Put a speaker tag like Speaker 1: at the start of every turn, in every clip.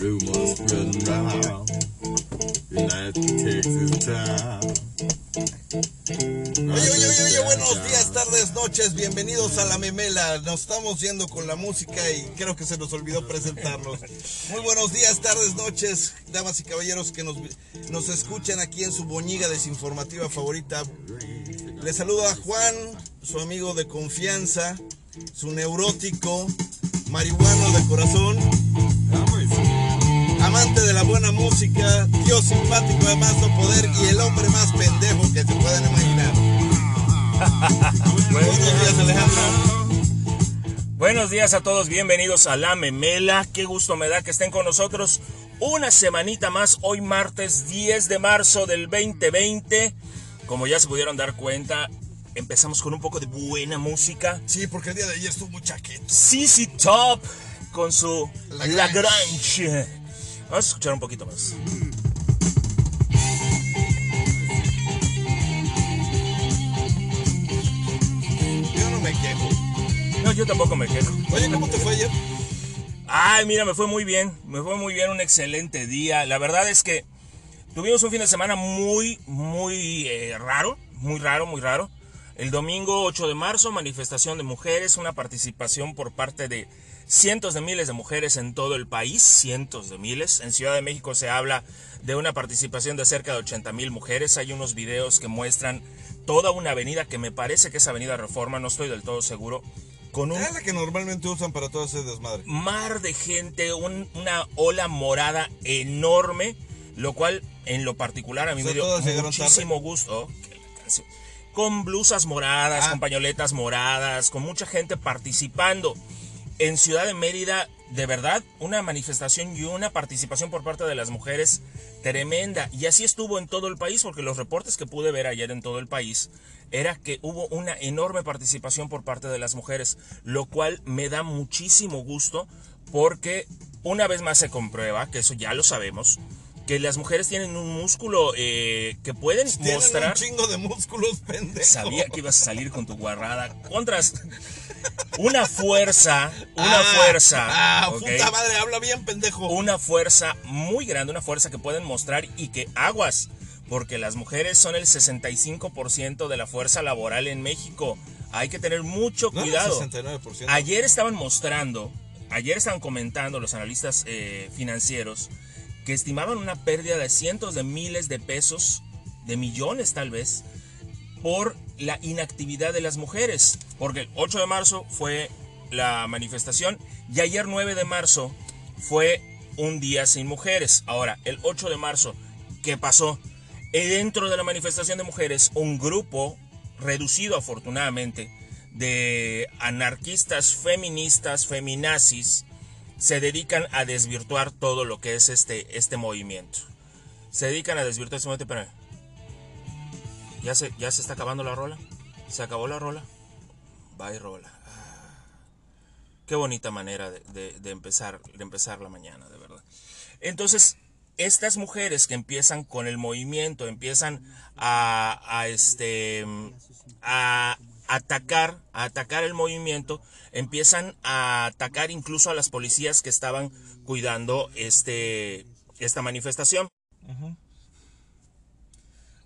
Speaker 1: Rumors spreading round United Texas town.
Speaker 2: Oye, oye, oye, oye, buenos días, tardes, noches, bienvenidos a La Memela. Nos estamos yendo con la música y creo que se nos olvidó presentarnos. Muy buenos días, tardes, noches, damas y caballeros que nos, nos escuchan aquí en su boñiga desinformativa favorita. Les saludo a Juan, su amigo de confianza, su neurótico, marihuano de corazón, amante de la buena música, tío simpático de más no poder y el hombre más pendejo que se puedan imaginar. Buenos días, Alejandro.
Speaker 3: Buenos días a todos, bienvenidos a La Memela. Qué gusto me da que estén con nosotros una semanita más, hoy martes 10 de marzo del 2020. Como ya se pudieron dar cuenta, empezamos con un poco de buena música.
Speaker 2: Sí, porque el día de ayer estuvo muy chaqueto.
Speaker 3: CC Top con su
Speaker 2: Lagrange.
Speaker 3: Lagrange. Vamos a escuchar un poquito más.
Speaker 2: Yo no me quejo.
Speaker 3: No, yo tampoco me quejo.
Speaker 2: Oye, ¿cómo te fue ayer?
Speaker 3: Ay, mira, me fue muy bien, me fue muy bien, un excelente día. La verdad es que tuvimos un fin de semana muy, muy eh, raro, muy raro, muy raro. El domingo 8 de marzo, manifestación de mujeres, una participación por parte de cientos de miles de mujeres en todo el país, cientos de miles. En Ciudad de México se habla de una participación de cerca de 80 mil mujeres. Hay unos videos que muestran toda una avenida que me parece que es Avenida Reforma, no estoy del todo seguro, con un
Speaker 2: Es la que normalmente usan para todo ese desmadre.
Speaker 3: mar de gente, un- una ola morada enorme, lo cual en lo particular a mí me dio muchísimo gusto. Con blusas moradas,
Speaker 2: Ah.
Speaker 3: con pañoletas moradas, con mucha gente participando. En Ciudad de Mérida, de verdad, una manifestación y una participación por parte de las mujeres tremenda. Y así estuvo en todo el país, porque los reportes que pude ver ayer en todo el país era que hubo una enorme participación por parte de las mujeres, lo cual me da muchísimo gusto porque una vez más se comprueba, que eso ya lo sabemos, que las mujeres tienen un músculo eh, que pueden
Speaker 2: Tienen
Speaker 3: mostrar...
Speaker 2: un chingo de músculos, pendejo.
Speaker 3: Sabía que ibas a salir con tu guarrada. Contras. Una fuerza, una
Speaker 2: Ah,
Speaker 3: fuerza.
Speaker 2: Ah, puta madre, habla bien, pendejo.
Speaker 3: Una fuerza muy grande, una fuerza que pueden mostrar y que aguas. Porque las mujeres son el 65% de la fuerza laboral en México. Hay que tener mucho
Speaker 2: No
Speaker 3: cuidado.
Speaker 2: 69%.
Speaker 3: Ayer estaban mostrando, ayer estaban comentando los analistas eh, financieros que estimaban una pérdida de cientos de miles de pesos, de millones tal vez, por la inactividad de las mujeres. Porque el 8 de marzo fue la manifestación y ayer 9 de marzo fue un día sin mujeres. Ahora, el 8 de marzo, ¿qué pasó? Eh, Dentro de la manifestación de mujeres, un grupo reducido afortunadamente de anarquistas, feministas, feminazis, se dedican a desvirtuar todo lo que es este, este movimiento. Se dedican a desvirtuar este movimiento, pero ¿Ya se, ¿Ya se está acabando la rola? ¿Se acabó la rola? Bye, rola. Ah, Qué bonita manera de, de- empezar, de empezar la mañana, de verdad. Entonces, estas mujeres que empiezan con el movimiento, empiezan a, a, este, a atacar, a atacar el movimiento, empiezan a atacar incluso a las policías que estaban cuidando este, esta manifestación.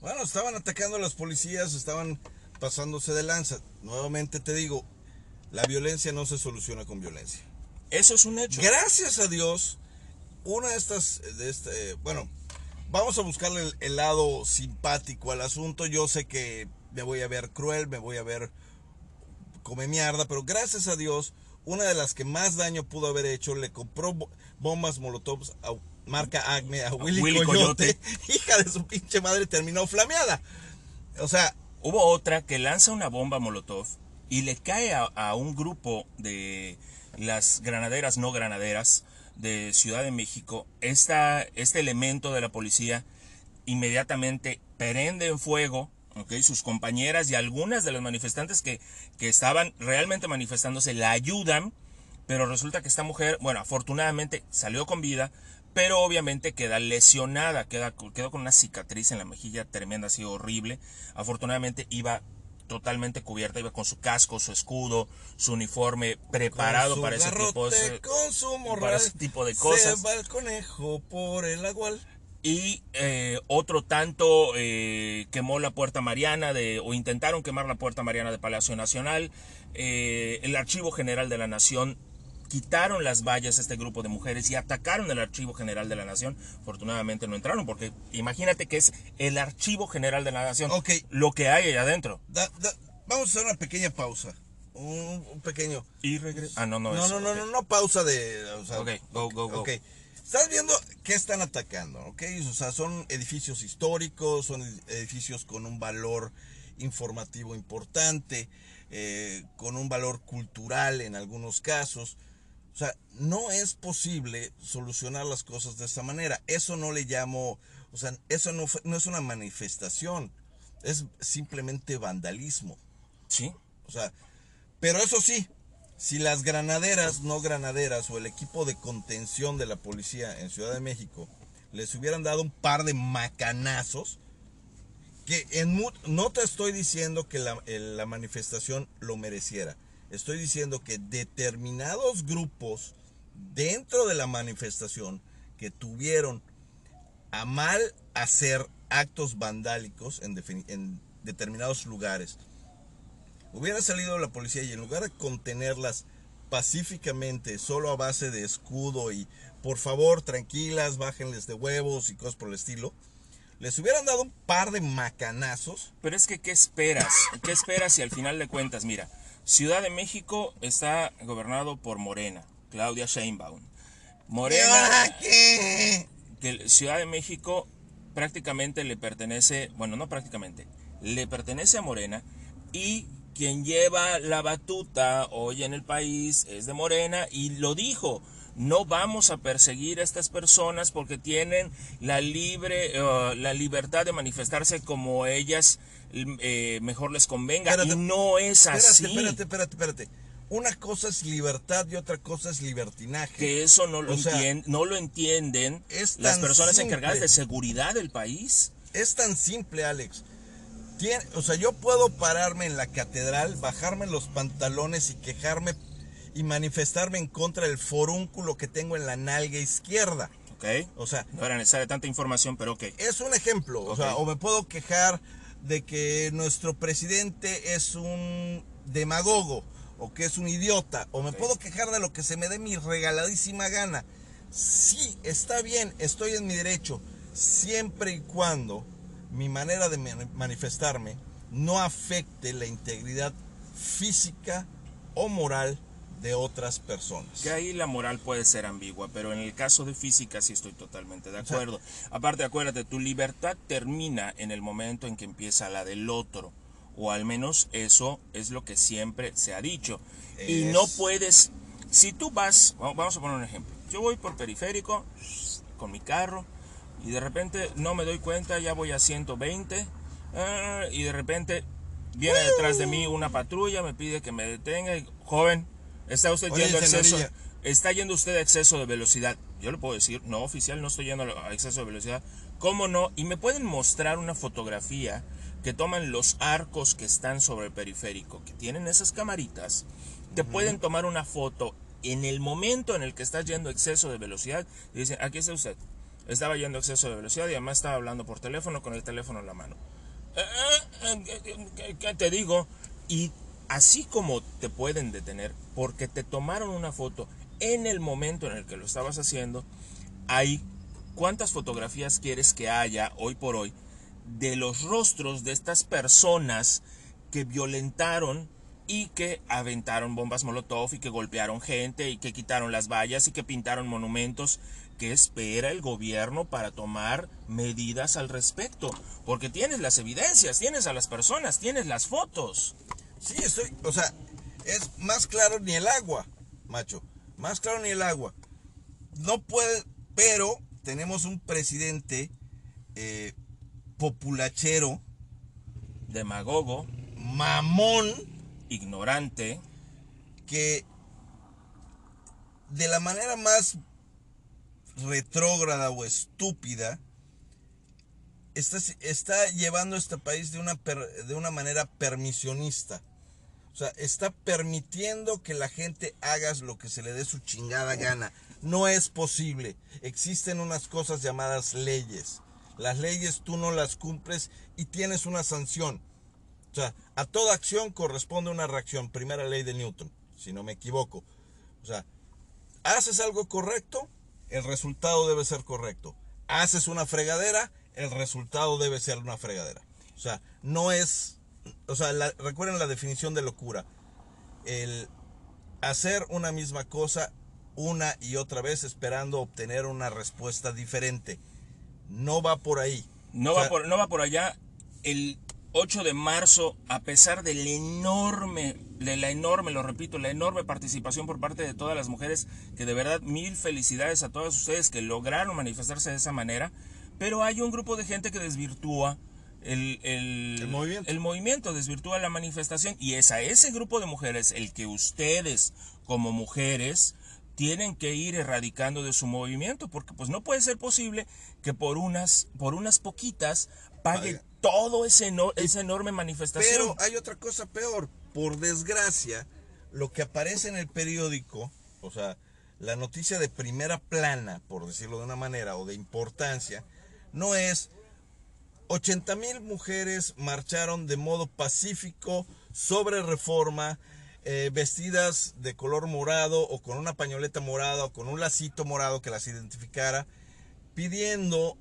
Speaker 2: Bueno, estaban atacando a las policías, estaban pasándose de lanza. Nuevamente te digo, la violencia no se soluciona con violencia.
Speaker 3: Eso es un hecho.
Speaker 2: Gracias a Dios, una de estas, de este, bueno, vamos a buscarle el, el lado simpático al asunto. Yo sé que me voy a ver cruel, me voy a ver come mierda, pero gracias a Dios, una de las que más daño pudo haber hecho le compró bo- bombas molotovs a marca Acme a Willy,
Speaker 3: Willy
Speaker 2: Coyote.
Speaker 3: Coyote.
Speaker 2: Hija de su pinche madre terminó flameada. O sea,
Speaker 3: Hubo otra que lanza una bomba Molotov y le cae a, a un grupo de las granaderas no granaderas de Ciudad de México. Esta, este elemento de la policía inmediatamente prende en fuego ¿ok? sus compañeras y algunas de las manifestantes que, que estaban realmente manifestándose la ayudan, pero resulta que esta mujer, bueno, afortunadamente salió con vida, pero obviamente queda lesionada, queda, quedó con una cicatriz en la mejilla tremenda, así horrible. Afortunadamente iba totalmente cubierta, iba con su casco, su escudo, su uniforme preparado
Speaker 2: Con su
Speaker 3: para ese tipo de,
Speaker 2: garrote, con su morral,
Speaker 3: para ese tipo de cosas.
Speaker 2: Se va el conejo por el agual.
Speaker 3: Y eh, otro tanto eh, quemó la puerta mariana de o intentaron quemar la puerta mariana de Palacio Nacional Eh, el archivo general de la nación quitaron las vallas a este grupo de mujeres y atacaron el archivo general de la nación afortunadamente no entraron porque imagínate que es el archivo general de la nación
Speaker 2: Ok.
Speaker 3: lo que hay allá adentro
Speaker 2: Da- da- vamos a hacer una pequeña pausa. Un, un pequeño.
Speaker 3: y regre- ah no no
Speaker 2: No, no, no,
Speaker 3: ok.
Speaker 2: no, no pausa de. o sea,
Speaker 3: Ok, go, go, go.
Speaker 2: ok. Estás viendo qué están atacando, ¿ok? O sea, son edificios históricos, son edificios con un valor informativo importante, eh, con un valor cultural en algunos casos. O sea, no es posible solucionar las cosas de esta manera. Eso no le llamo, o sea, eso no, fue- no es una manifestación, es simplemente vandalismo.
Speaker 3: sí
Speaker 2: O sea, pero eso sí, si las granaderas, no granaderas, o el equipo de contención de la policía en Ciudad de México les hubieran dado un par de macanazos, que en no te estoy diciendo que la, el- la manifestación lo mereciera, estoy diciendo que determinados grupos dentro de la manifestación que tuvieron a mal hacer actos vandálicos en determinados lugares, hubiera salido la policía y en lugar de contenerlas pacíficamente, solo a base de escudo y por favor tranquilas, bájenles de huevos y cosas por el estilo, les hubieran dado un par de macanazos.
Speaker 3: Pero es que, ¿qué esperas? ¿Qué esperas si al final de cuentas, mira, Ciudad de México está gobernado por Morena, Claudia Sheinbaum.
Speaker 2: ¿Y
Speaker 3: Morena,
Speaker 2: qué?
Speaker 3: que Ciudad de México prácticamente le pertenece, bueno, no prácticamente, le pertenece a Morena y quien lleva la batuta hoy en el país es de Morena y lo dijo. No vamos a perseguir a estas personas porque tienen la libre, eh, la libertad de manifestarse como ellas eh, mejor les convenga.
Speaker 2: Espérate,
Speaker 3: y no es así.
Speaker 2: espérate, espérate, espérate. Una cosa es libertad y otra cosa es libertinaje.
Speaker 3: Que eso no lo,
Speaker 2: O sea,
Speaker 3: entien- no lo entienden las personas
Speaker 2: simple.
Speaker 3: encargadas de seguridad del país.
Speaker 2: Es tan simple, Alex. O sea, yo puedo pararme en la catedral, bajarme los pantalones y quejarme y manifestarme en contra del forúnculo que tengo en la nalga izquierda.
Speaker 3: ¿Ok?
Speaker 2: O sea,
Speaker 3: No era necesaria tanta información, pero ok.
Speaker 2: es un ejemplo. O sea, o me puedo quejar de que nuestro presidente es un demagogo o que es un idiota. O me puedo quejar de lo que se me dé mi regaladísima gana. Sí, está bien, estoy en mi derecho. Siempre y cuando mi manera de mani- manifestarme no afecte la integridad física o moral de otras personas.
Speaker 3: Que ahí la moral puede ser ambigua, pero en el caso de física sí estoy totalmente de
Speaker 2: sea-
Speaker 3: acuerdo. Aparte, acuérdate, tu libertad termina en el momento en que empieza la del otro. O al menos eso es lo que siempre se ha dicho. Y no puedes, si tú vas, va- vamos a poner un ejemplo. Yo voy por periférico con mi carro y de repente no me doy cuenta, ya voy a 120 ah, y de repente viene detrás de mí una patrulla, me pide que me detenga y, joven, está usted yendo a exceso, está yendo usted a exceso de velocidad. Yo le puedo decir, no, oficial, no estoy yendo a exceso de velocidad. ¿Cómo no? Y me pueden mostrar una fotografía que toman los arcos que están sobre el periférico, que tienen esas camaritas, te pueden tomar una foto en el momento en el que estás yendo a exceso de velocidad y dicen, aquí está usted. Estaba yendo a exceso de velocidad y además estaba hablando por teléfono con el teléfono en la mano. Eh, eh, eh, ¿qué- ¿Qué te digo? Y así como te pueden detener porque te tomaron una foto en el momento en el que lo estabas haciendo, hay cuántas fotografías quieres que haya hoy por hoy de los rostros de estas personas que violentaron y que aventaron bombas molotov y que golpearon gente y que quitaron las vallas y que pintaron monumentos. ¿Qué espera el gobierno para tomar medidas al respecto? Porque tienes las evidencias, tienes a las personas, tienes las fotos.
Speaker 2: Sí, estoy, o sea, es más claro ni el agua, macho, más claro ni el agua. No puede, pero tenemos un presidente eh, populachero,
Speaker 3: Demagogo,
Speaker 2: mamón,
Speaker 3: ignorante,
Speaker 2: que de la manera más retrógrada o estúpida está, está llevando este país de una, de una manera permisionista. O sea, está permitiendo que la gente haga lo que se le dé su chingada gana. No es posible. Existen unas cosas llamadas leyes. Las leyes tú no las cumples y tienes una sanción. O sea, a toda acción corresponde una reacción. Primera ley de Newton, si no me equivoco. O sea, haces algo correcto, el resultado debe ser correcto. Haces una fregadera, el resultado debe ser una fregadera. O sea, no es, o sea, recuerden la definición de locura. El hacer una misma cosa una y otra vez esperando obtener una respuesta diferente. No va por ahí.
Speaker 3: No, va, por, no va por allá. El 8 de marzo, a pesar del enorme, de la enorme, lo repito, la enorme participación por parte de todas las mujeres, que de verdad mil felicidades a todas ustedes que lograron manifestarse de esa manera, pero hay un grupo de gente que desvirtúa el, el, movimiento. el, movimiento. desvirtúa la manifestación y es a ese grupo de mujeres el que ustedes como mujeres tienen que ir erradicando de su movimiento porque pues no puede ser posible que por unas por unas poquitas pague todo ese esa enorme manifestación.
Speaker 2: Pero hay otra cosa peor, por desgracia, lo que aparece en el periódico, o sea, la noticia de primera plana, por decirlo de una manera, o de importancia, no es 80 mil mujeres marcharon de modo pacífico sobre reforma, eh, vestidas de color morado o con una pañoleta morada o con un lacito morado que las identificara, pidiendo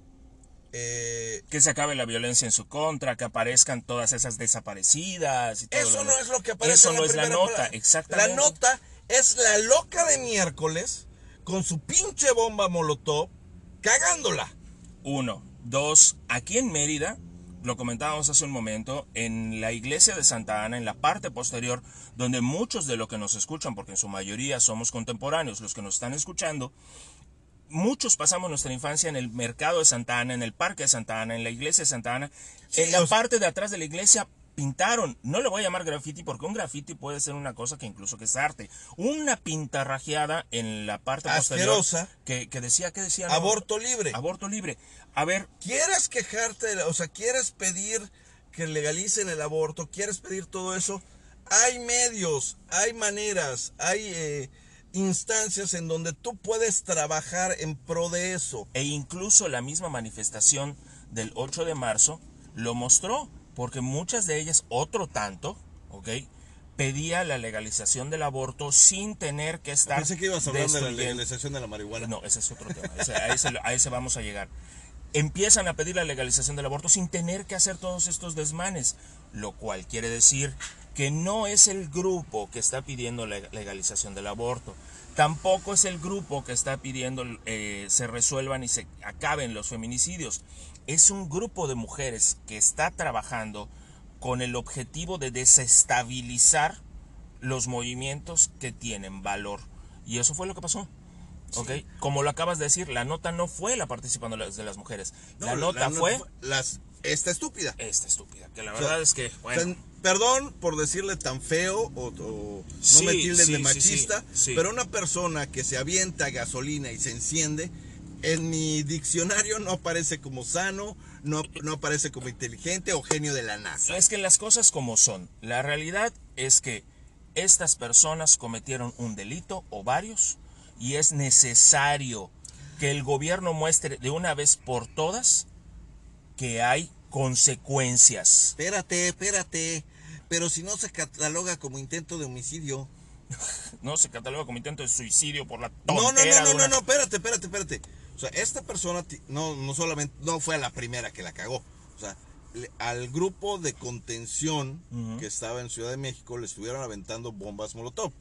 Speaker 3: eh, que se acabe la violencia en su contra, que aparezcan todas esas desaparecidas.
Speaker 2: eso no es lo que aparece
Speaker 3: Eso
Speaker 2: en
Speaker 3: no es la nota, exactamente.
Speaker 2: La nota es la loca de miércoles con su pinche bomba molotov cagándola.
Speaker 3: Uno. Dos. Aquí en Mérida, lo comentábamos hace un momento, en la iglesia de Santa Ana, en la parte posterior, donde muchos de los que nos escuchan, porque en su mayoría somos contemporáneos, los que nos están escuchando, muchos pasamos nuestra infancia en el mercado de Santa Ana, en el parque de Santa Ana, en la iglesia de Santa Ana. en la parte de atrás de la iglesia pintaron, no le voy a llamar graffiti porque un graffiti puede ser una cosa que incluso que es arte, una pintarrajeada en la parte posterior que, que decía que decía
Speaker 2: aborto libre.
Speaker 3: Aborto libre. A ver,
Speaker 2: ¿quieres quejarte, o sea, quieres pedir que legalicen el aborto, quieres pedir todo eso? Hay medios, hay maneras, hay eh, instancias en donde tú puedes trabajar en pro de eso.
Speaker 3: E incluso la misma manifestación del 8 de marzo lo mostró, porque muchas de ellas, otro tanto, ¿ok? pedía la legalización del aborto sin tener que estar.
Speaker 2: Pensé que ibas a hablar de la legalización de la marihuana.
Speaker 3: No, ese es otro tema. a, ese, a, ese, vamos a llegar. Empiezan a pedir la legalización del aborto sin tener que hacer todos estos desmanes, lo cual quiere decir que no es el grupo que está pidiendo la legalización del aborto, tampoco es el grupo que está pidiendo eh, se resuelvan y se acaben los feminicidios, es un grupo de mujeres que está trabajando con el objetivo de desestabilizar los movimientos que tienen valor. Y eso fue lo que pasó. Como lo acabas de decir, la nota no fue la participación de las mujeres. la nota fue...
Speaker 2: Las, esta estúpida.
Speaker 3: Esta estúpida. Que la verdad es que...
Speaker 2: Perdón por decirle tan feo o, no me tilden de machista, pero una persona que se avienta gasolina y se enciende, en mi diccionario no aparece como sano, no, no aparece como inteligente o genio de la NASA.
Speaker 3: Es que las cosas como son. La realidad es que estas personas cometieron un delito o varios y es necesario que el gobierno muestre de una vez por todas que hay consecuencias.
Speaker 2: Espérate, espérate. Pero si no se cataloga como intento de homicidio.
Speaker 3: no se cataloga como intento de suicidio por la
Speaker 2: tontera. No, no, no, no, no, no, espérate, espérate, espérate. O sea, esta persona no, no solamente no fue la primera que la cagó. O sea, al grupo de contención que estaba en Ciudad de México le estuvieron aventando bombas molotov.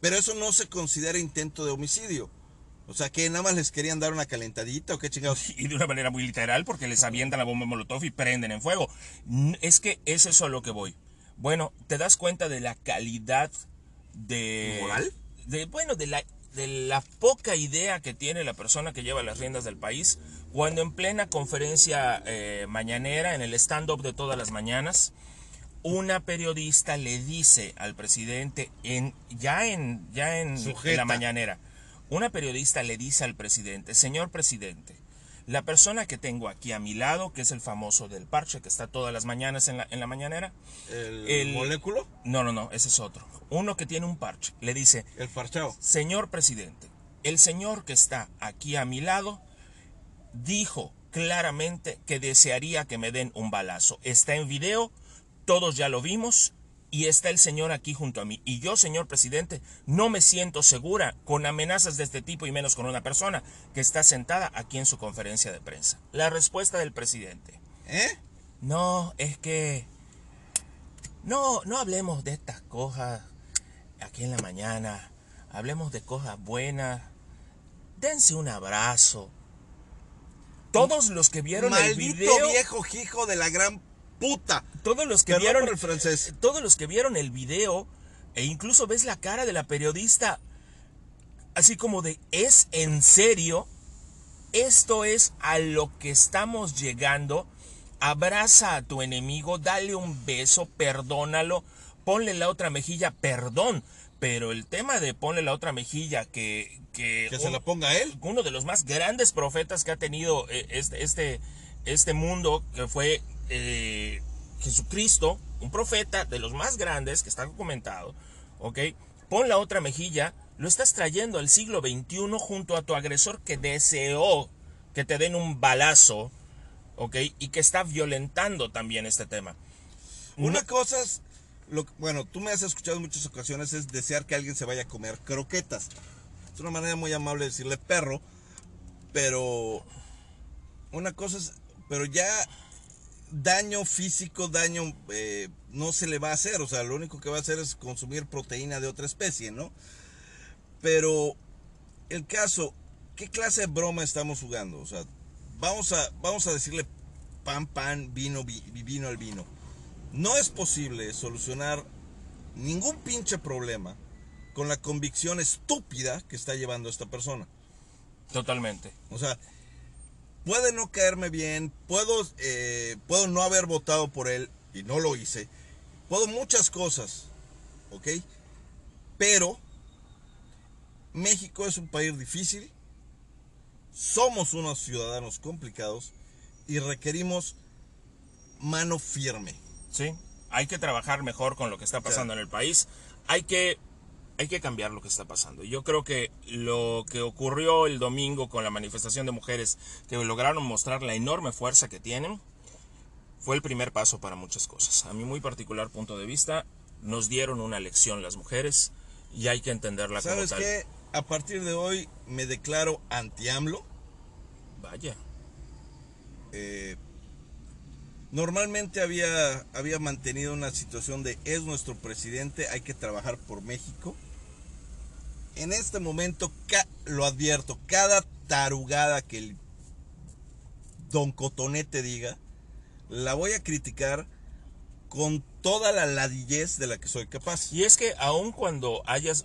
Speaker 2: Pero eso no se considera intento de homicidio. O sea, que nada más les querían dar una calentadita o qué chingados.
Speaker 3: Y de una manera muy literal porque les avientan la bomba molotov y prenden en fuego. Es que es eso a lo que voy. Bueno, te das cuenta de la calidad de...
Speaker 2: ¿Moral?
Speaker 3: De, bueno, de la, de la poca idea que tiene la persona que lleva las riendas del país cuando en plena conferencia eh, mañanera, en el stand-up de todas las mañanas, una periodista le dice al presidente, en, ya, en, ya en, en la mañanera, una periodista le dice al presidente, señor presidente, La persona que tengo aquí a mi lado, que es el famoso del parche, que está todas las mañanas en la, en la mañanera.
Speaker 2: ¿El,
Speaker 3: El-
Speaker 2: moléculo?
Speaker 3: No, no, no, ese es otro. Uno que tiene un parche. Le dice,
Speaker 2: El farchao.
Speaker 3: Señor presidente, el señor que está aquí a mi lado dijo claramente que desearía que me den un balazo. Está en video, todos ya lo vimos y está el señor aquí junto a mí. Y yo, señor presidente, no me siento segura con amenazas de este tipo y menos con una persona que está sentada aquí en su conferencia de prensa. La respuesta del presidente.
Speaker 2: ¿Eh?
Speaker 3: No, es que no, no hablemos de estas cosas aquí en la mañana. Hablemos de cosas buenas. Dense un abrazo. Todos los que vieron el
Speaker 2: Maldito
Speaker 3: video,
Speaker 2: viejo hijo de la gran puta.
Speaker 3: todos los que
Speaker 2: Perdón
Speaker 3: vieron
Speaker 2: el francés.
Speaker 3: todos los que vieron el video e incluso ves la cara de la periodista así como de es en serio esto es a lo que estamos llegando abraza a tu enemigo dale un beso perdónalo ponle la otra mejilla perdón pero el tema de ponle la otra mejilla que que,
Speaker 2: Que se la ponga él.
Speaker 3: uno de los más grandes profetas que ha tenido eh, este, este, este mundo, que fue eh, Jesucristo, un profeta de los más grandes que está documentado, ¿ok? Pon la otra mejilla, lo estás trayendo al siglo XXI junto a tu agresor que deseó que te den un balazo, ¿ok? Y que está violentando también este tema.
Speaker 2: Una cosa es, lo, bueno, tú me has escuchado en muchas ocasiones, es desear que alguien se vaya a comer croquetas. Es una manera muy amable de decirle perro, pero una cosa es, pero ya daño físico, daño eh, no se le va a hacer, o sea, lo único que va a hacer es consumir proteína de otra especie, ¿no? Pero el caso, ¿qué clase de broma estamos jugando? O sea, vamos a, vamos a decirle pan, pan, vino, vi- vino al vino. No es posible solucionar ningún pinche problema con la convicción estúpida que está llevando esta persona.
Speaker 3: Totalmente.
Speaker 2: O sea, puede no caerme bien, puedo, eh, puedo no haber votado por él y no lo hice. Puedo muchas cosas, ¿ok? Pero México es un país difícil, somos unos ciudadanos complicados y requerimos mano firme.
Speaker 3: Sí, hay que trabajar mejor con lo que está pasando en el país. Hay que, hay que cambiar lo que está pasando. Y Yo creo que lo que ocurrió el domingo con la manifestación de mujeres que lograron mostrar la enorme fuerza que tienen fue el primer paso para muchas cosas. A mi muy particular punto de vista, nos dieron una lección las mujeres y hay que entenderla como
Speaker 2: ¿Sabes
Speaker 3: tal.
Speaker 2: qué? A partir de hoy me declaro anti-AMLO.
Speaker 3: Vaya,
Speaker 2: eh, normalmente había, había mantenido una situación de es nuestro presidente, hay que trabajar por México. En este momento, lo advierto, cada tarugada que el don Cotonete diga, la voy a criticar con toda la ladillez de la que soy capaz.
Speaker 3: Y es que aun cuando hayas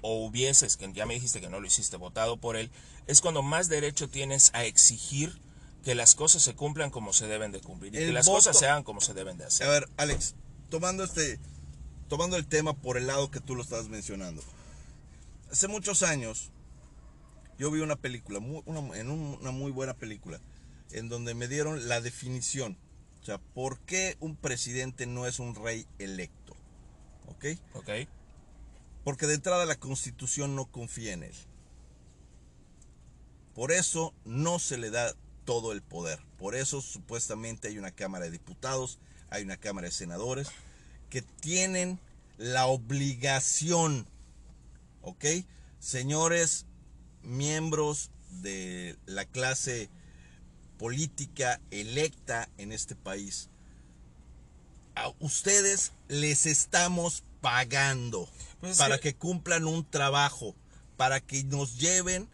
Speaker 3: o hubieses, que ya me dijiste que no lo hiciste, votado por él, es cuando más derecho tienes a exigir que las cosas se cumplan como se deben de cumplir y
Speaker 2: El
Speaker 3: que las
Speaker 2: voto-
Speaker 3: cosas se hagan como se deben de
Speaker 2: A
Speaker 3: hacer.
Speaker 2: ver, Alex, tomando este, tomando el tema por el lado que tú lo estabas mencionando. Hace muchos años, yo vi una película, una- en un- una muy buena película, en donde me dieron la definición. O sea, ¿por qué un presidente no es un rey electo? ¿Ok?
Speaker 3: ¿Ok?
Speaker 2: Porque de entrada la constitución no confía en él. Por eso no se le da todo el poder. Por eso supuestamente hay una Cámara de Diputados, hay una Cámara de Senadores, que tienen la obligación, ¿ok? Señores miembros de la clase política electa en este país, a ustedes les estamos pagando
Speaker 3: Pues es
Speaker 2: para
Speaker 3: que-
Speaker 2: que cumplan un trabajo, para que nos lleven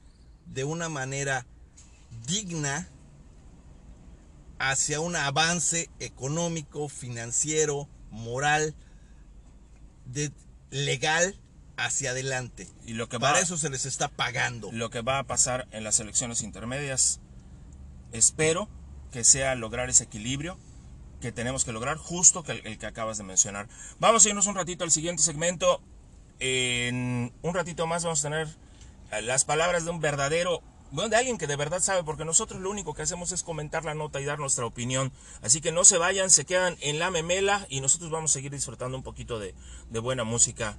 Speaker 2: de una manera digna hacia un avance económico, financiero, moral, de, legal hacia adelante.
Speaker 3: Y lo que
Speaker 2: Para eso se les está pagando.
Speaker 3: Lo que va a pasar en las elecciones intermedias, espero que sea lograr ese equilibrio que tenemos que lograr, justo que el, que acabas de mencionar. Vamos a irnos un ratito al siguiente segmento. En un ratito más vamos a tener eh, las palabras de un verdadero
Speaker 4: bueno, de alguien que de verdad sabe, porque nosotros lo único que hacemos es comentar la nota y dar nuestra opinión. Así que no se vayan, se quedan en la memela y nosotros vamos a seguir disfrutando un poquito de buena música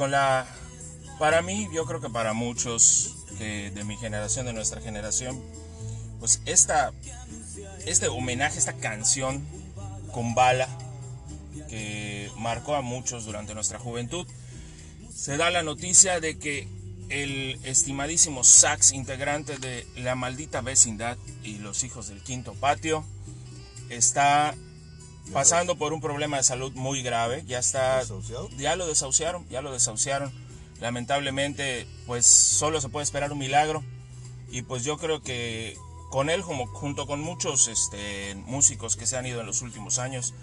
Speaker 3: con la...
Speaker 4: Para mí, yo creo que para muchos de mi generación, de nuestra generación, pues esta, este homenaje, esta canción con bala que marcó a muchos durante nuestra juventud, se da la noticia de que
Speaker 3: el estimadísimo Sax, integrante de La Maldita Vecindad y Los Hijos del Quinto Patio, está pasando por un problema de salud muy grave. Ya está. Ya lo desahuciaron, ya lo desahuciaron. Lamentablemente, pues solo se puede esperar un milagro. Y pues yo creo que con él, como junto con muchos este, músicos que se han ido en los últimos años,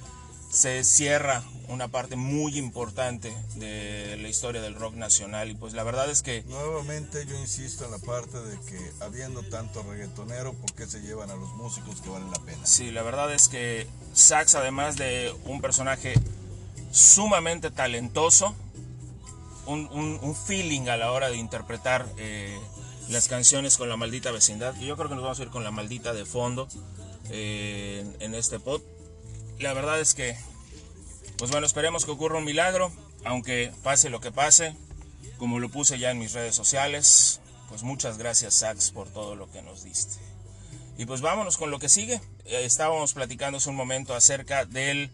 Speaker 3: se cierra una parte muy importante de la historia del rock nacional. Y pues la verdad es que
Speaker 2: Nuevamente yo insisto en la parte de que habiendo tanto reggaetonero, ¿por qué se llevan a los músicos que valen la pena?
Speaker 3: Sí, la verdad es que Sax, además de un personaje sumamente talentoso, un, un- un feeling a la hora de interpretar eh, las canciones con la maldita vecindad. Y yo creo que nos vamos a ir con la maldita de fondo eh, en, en este pod. La verdad es que, pues bueno, esperemos que ocurra un milagro, aunque pase lo que pase, como lo puse ya en mis redes sociales. Pues muchas gracias, Sax, por todo lo que nos diste. Y pues vámonos con lo que sigue. Eh, estábamos platicando hace un momento acerca del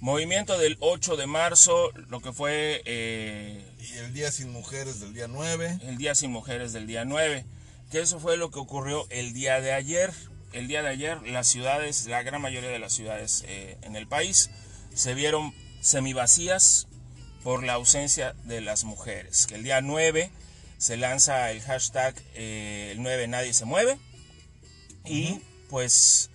Speaker 3: movimiento del 8 de marzo, lo que fue eh,
Speaker 2: Y el Día Sin Mujeres del día 9.
Speaker 3: el Día Sin Mujeres del día 9, que eso fue lo que ocurrió el día de ayer. El día de ayer las ciudades, la gran mayoría de las ciudades eh, en el país, se vieron semivacías por la ausencia de las mujeres. Que el día 9 se lanza el hashtag eh, el 9 nadie se mueve y pues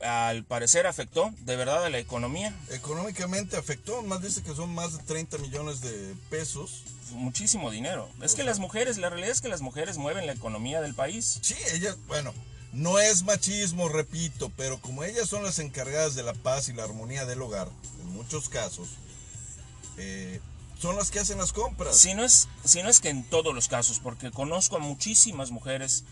Speaker 3: al parecer afectó de verdad a la economía
Speaker 2: Económicamente afectó, más dice que son más de 30 millones de pesos.
Speaker 3: muchísimo dinero. Es que las mujeres, la realidad es que las mujeres mueven la economía del país.
Speaker 2: Sí, ellas, bueno, no es machismo, repito, pero como ellas son las encargadas de la paz y la armonía del hogar, en muchos casos, eh, son las que hacen las compras.
Speaker 3: Si no, es, si no es que en todos los casos, porque conozco a muchísimas mujeres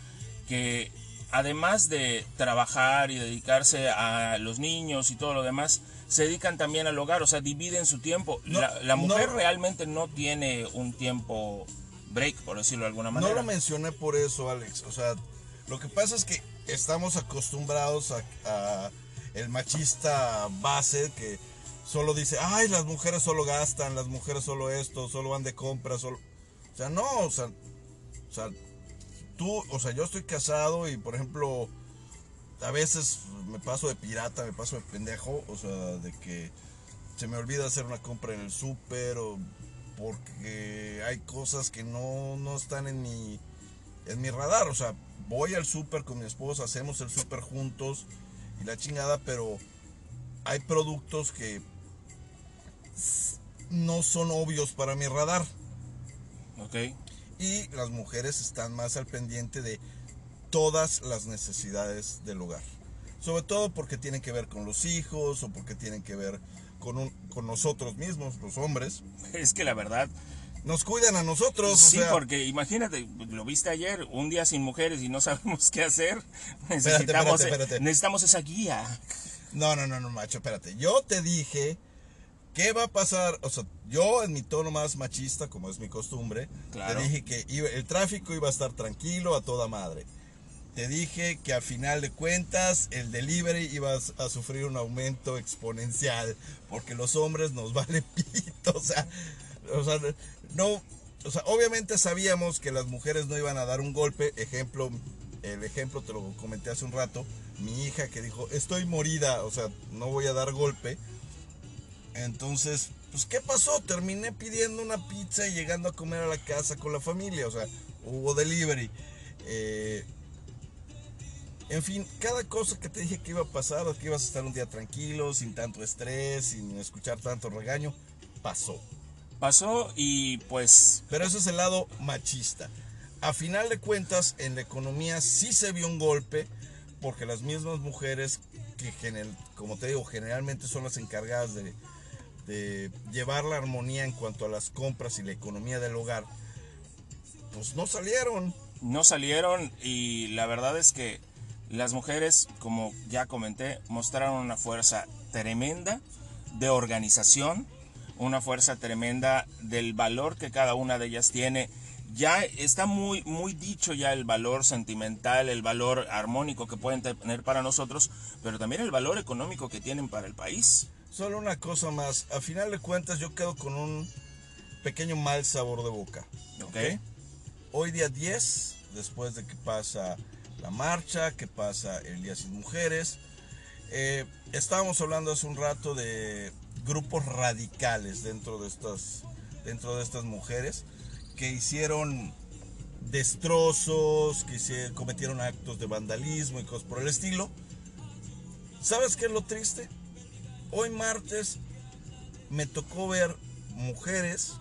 Speaker 3: que además de trabajar y dedicarse a los niños y todo lo demás, se dedican también al hogar, o sea, dividen su tiempo.
Speaker 2: No,
Speaker 3: la, la mujer
Speaker 2: no.
Speaker 3: realmente no tiene un tiempo break, por decirlo de alguna manera.
Speaker 2: No lo mencioné por eso, Alex. O sea, lo que pasa es que estamos acostumbrados a, el machista base que solo dice, ay, las mujeres solo gastan, las mujeres solo esto, solo van de compras, solo... O sea, no, o sea, o sea, tú, o sea, yo estoy casado y, por ejemplo, a veces me paso de pirata, me paso de pendejo, o sea, de que se me olvida hacer una compra en el súper o porque hay cosas que no, no están en mi, en mi radar, o sea, voy al súper con mi esposa, hacemos el súper juntos y la chingada, pero hay productos que no son obvios para mi radar.
Speaker 3: Ok.
Speaker 2: Y las mujeres están más al pendiente de todas las necesidades del hogar. Sobre todo porque tienen que ver con los hijos o porque tienen que ver con, un- con nosotros mismos, los hombres.
Speaker 3: Es que la verdad,
Speaker 2: Nos cuidan a nosotros. o
Speaker 3: sí,
Speaker 2: sea,
Speaker 3: porque imagínate, lo viste ayer, un día sin mujeres y no sabemos qué hacer. Necesitamos,
Speaker 2: espérate, espérate.
Speaker 3: necesitamos esa guía.
Speaker 2: No, no, no, no, macho, espérate. Yo te dije qué va a pasar. O sea, yo en mi tono más machista, como es mi costumbre,
Speaker 3: Claro.
Speaker 2: te dije que iba- el tráfico iba a estar tranquilo a toda madre. Te dije que a final de cuentas el delivery iba a, a sufrir un aumento exponencial porque los hombres nos vale pito. O sea, o sea, no, o sea, obviamente sabíamos que las mujeres no iban a dar un golpe. Ejemplo, el ejemplo te lo comenté hace un rato. Mi hija que dijo, estoy morida, o sea, no voy a dar golpe. Entonces, pues, ¿qué pasó? Terminé pidiendo una pizza y llegando a comer a la casa con la familia, o sea, hubo delivery. Eh, en fin, cada cosa que te dije que iba a pasar, que ibas a estar un día tranquilo, sin tanto estrés, sin escuchar tanto regaño, pasó.
Speaker 3: Pasó y pues
Speaker 2: Pero ese es el lado machista. A final de cuentas, en la economía sí se vio un golpe, porque las mismas mujeres, que como te digo, generalmente son las encargadas de, de llevar la armonía en cuanto a las compras y la economía del hogar, pues no salieron.
Speaker 3: no salieron y la verdad es que las mujeres, como ya comenté, mostraron una fuerza tremenda de organización, una fuerza tremenda del valor que cada una de ellas tiene. Ya está muy, muy dicho ya el valor sentimental, el valor armónico que pueden tener para nosotros, pero también el valor económico que tienen para el país.
Speaker 2: Solo una cosa más, a final de cuentas yo quedo con un pequeño mal sabor de boca.
Speaker 3: ¿Ok?
Speaker 2: hoy día 10, después de que pasa la marcha, que pasa el Día Sin Mujeres, eh, estábamos hablando hace un rato de grupos radicales dentro de estas, dentro de estas mujeres que hicieron destrozos, que hicieron- cometieron actos de vandalismo y cosas por el estilo. ¿Sabes qué es lo triste? Hoy martes me tocó ver mujeres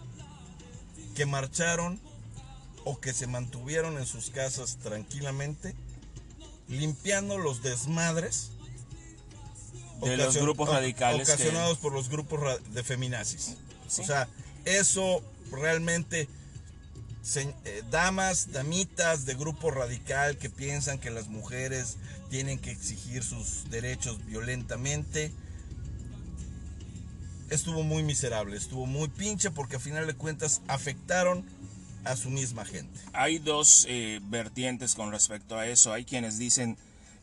Speaker 2: que marcharon o que se mantuvieron en sus casas tranquilamente limpiando los desmadres
Speaker 3: De los grupos radicales que-
Speaker 2: ocasionados por los grupos de feminazis.
Speaker 3: Sí.
Speaker 2: O sea, eso realmente se- eh, damas, damitas de grupo radical que piensan que las mujeres tienen que exigir sus derechos violentamente. Estuvo muy miserable, estuvo muy pinche porque a final de cuentas afectaron a su misma gente.
Speaker 3: Hay dos eh, vertientes con respecto a eso. Hay quienes dicen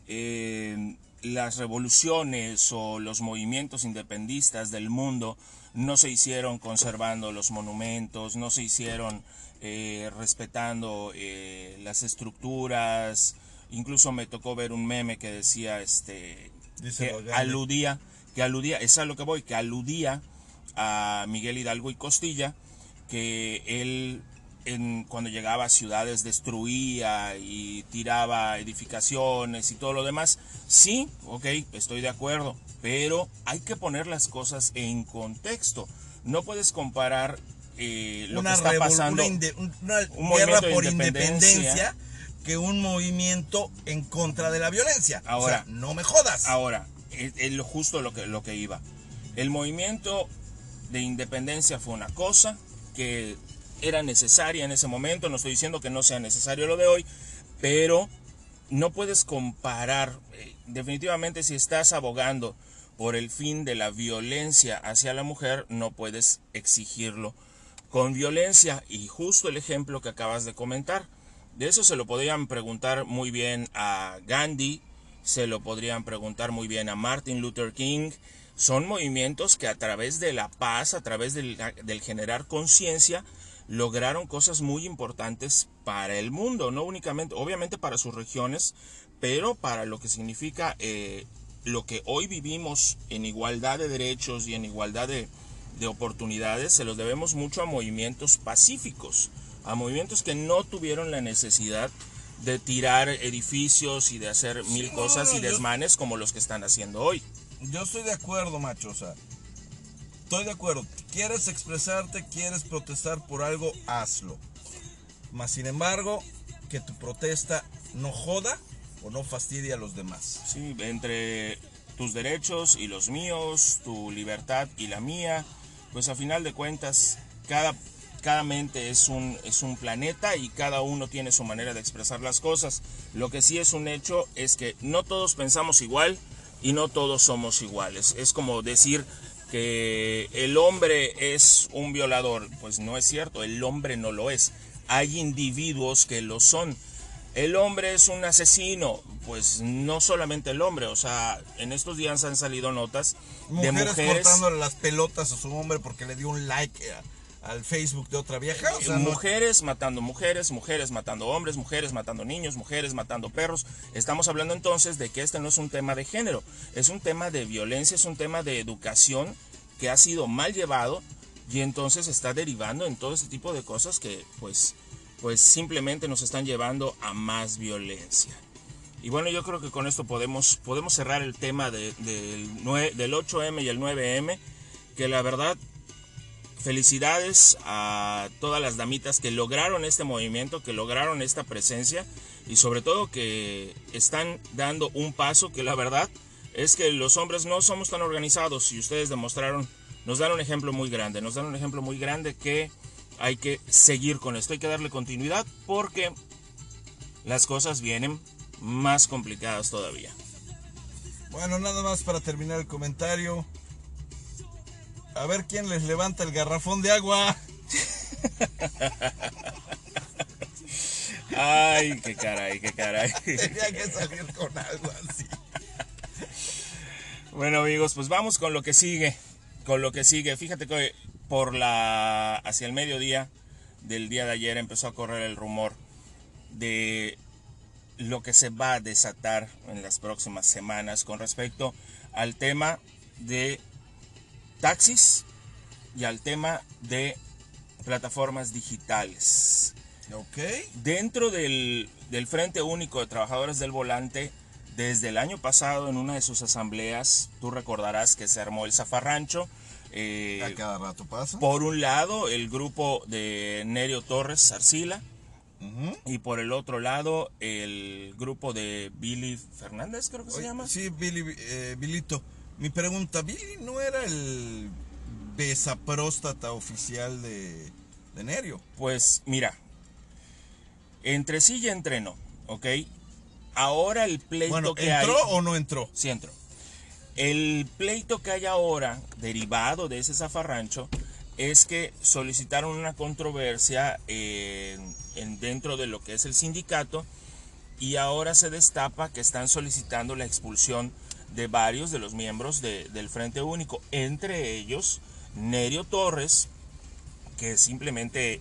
Speaker 3: eh, las revoluciones o los movimientos independistas del mundo no se hicieron conservando los monumentos, no se hicieron eh, respetando eh, las estructuras. Incluso me tocó ver un meme que decía, este, que aludía, que aludía, es a lo que voy, que aludía a Miguel Hidalgo y Costilla, que él en- cuando llegaba a ciudades destruía y tiraba edificaciones y todo lo demás. Sí, ok, estoy de acuerdo, pero hay que poner las cosas en contexto. No puedes comparar eh, lo que está pasando.
Speaker 2: una, un- una
Speaker 3: un
Speaker 2: guerra por
Speaker 3: independencia.
Speaker 2: independencia que un movimiento en contra de la violencia.
Speaker 3: Ahora-
Speaker 2: o sea, no me jodas.
Speaker 3: Ahora, es, es lo justo lo que, lo que iba. El movimiento de independencia fue una cosa que era necesaria en ese momento. No estoy diciendo que no sea necesario lo de hoy, pero no puedes comparar. eh, definitivamente, si estás abogando por el fin de la violencia hacia la mujer, no puedes exigirlo con violencia. Y justo el ejemplo que acabas de comentar. De eso se lo podrían preguntar muy bien a Gandhi, se lo podrían preguntar muy bien a Martin Luther King. Son movimientos que a través de la paz, a través del, del generar conciencia, lograron cosas muy importantes para el mundo, no únicamente, obviamente para sus regiones, pero para lo que significa eh, lo que hoy vivimos en igualdad de derechos y en igualdad de, de oportunidades, se los debemos mucho a movimientos pacíficos, a movimientos que no tuvieron la necesidad de tirar edificios y de hacer mil cosas
Speaker 2: no,
Speaker 3: y
Speaker 2: yo-
Speaker 3: desmanes como los que están haciendo hoy.
Speaker 2: Yo estoy de acuerdo, macho. O sea, estoy de acuerdo. ¿Quieres expresarte? ¿Quieres protestar por algo? Hazlo. Mas, sin embargo, que tu protesta no joda o no fastidie a los demás.
Speaker 3: Sí, entre tus derechos y los míos, tu libertad y la mía, pues a final de cuentas cada, cada mente es un, es un planeta y cada uno tiene su manera de expresar las cosas. Lo que sí es un hecho es que no todos pensamos igual y no todos somos iguales. Es como decir que el hombre es un violador, pues no es cierto, el hombre no lo es. Hay individuos que lo son. El hombre es un asesino, pues no solamente el hombre, o sea, en estos días han salido notas de
Speaker 2: Mujeres,
Speaker 3: mujeres,
Speaker 2: cortándole las pelotas a su hombre porque le dio un like a- al Facebook de otra vieja.
Speaker 3: Mujeres matando mujeres, mujeres matando hombres, mujeres matando niños, mujeres matando perros. Estamos hablando entonces de que este no es un tema de género, es un tema de violencia, es un tema de educación que ha sido mal llevado y entonces está derivando en todo este tipo de cosas que pues pues simplemente nos están llevando a más violencia. Y bueno, yo creo que con esto podemos, podemos cerrar el tema de- del, del 8M y el 9M, que la verdad felicidades a todas las damitas que lograron este movimiento, que lograron esta presencia y sobre todo que están dando un paso que la verdad es que los hombres no somos tan organizados y ustedes demostraron, nos dan un ejemplo muy grande, nos dan un ejemplo muy grande que hay que seguir con esto, hay que darle continuidad porque las cosas vienen más complicadas todavía.
Speaker 2: Bueno, nada más para terminar el comentario. A ver quién les levanta el garrafón de agua.
Speaker 3: Ay, qué caray, qué caray.
Speaker 2: Tenía que salir con algo así.
Speaker 3: Bueno amigos, pues vamos con lo que sigue. Con lo que sigue. Fíjate que por la hacia el mediodía del día de ayer empezó a correr el rumor de lo que se va a desatar en las próximas semanas con respecto al tema de taxis y al tema de plataformas digitales.
Speaker 2: Ok.
Speaker 3: Dentro del, del Frente Único de Trabajadores del Volante, desde el año pasado en una de sus asambleas, tú recordarás que se armó el zafarrancho. eh,
Speaker 2: A cada rato pasa.
Speaker 3: por un lado, el grupo de Nerio Torres Arcila y por el otro lado, el grupo de Billy Fernández, creo que se llama.
Speaker 2: Sí, Billy, eh, Bilito. Mi pregunta, ¿Billy no era el besapróstata oficial de, de Nerio?
Speaker 3: Pues mira, entre sí y entre no, ¿ok? Ahora el pleito
Speaker 2: Bueno,
Speaker 3: que
Speaker 2: ¿entró
Speaker 3: hay...
Speaker 2: o no entró?
Speaker 3: Sí entró. El pleito que hay ahora, derivado de ese zafarrancho, es que solicitaron una controversia en- en dentro de lo que es el sindicato y ahora se destapa que están solicitando la expulsión de varios de los miembros de- del Frente Único, entre ellos Nerio Torres, que simplemente,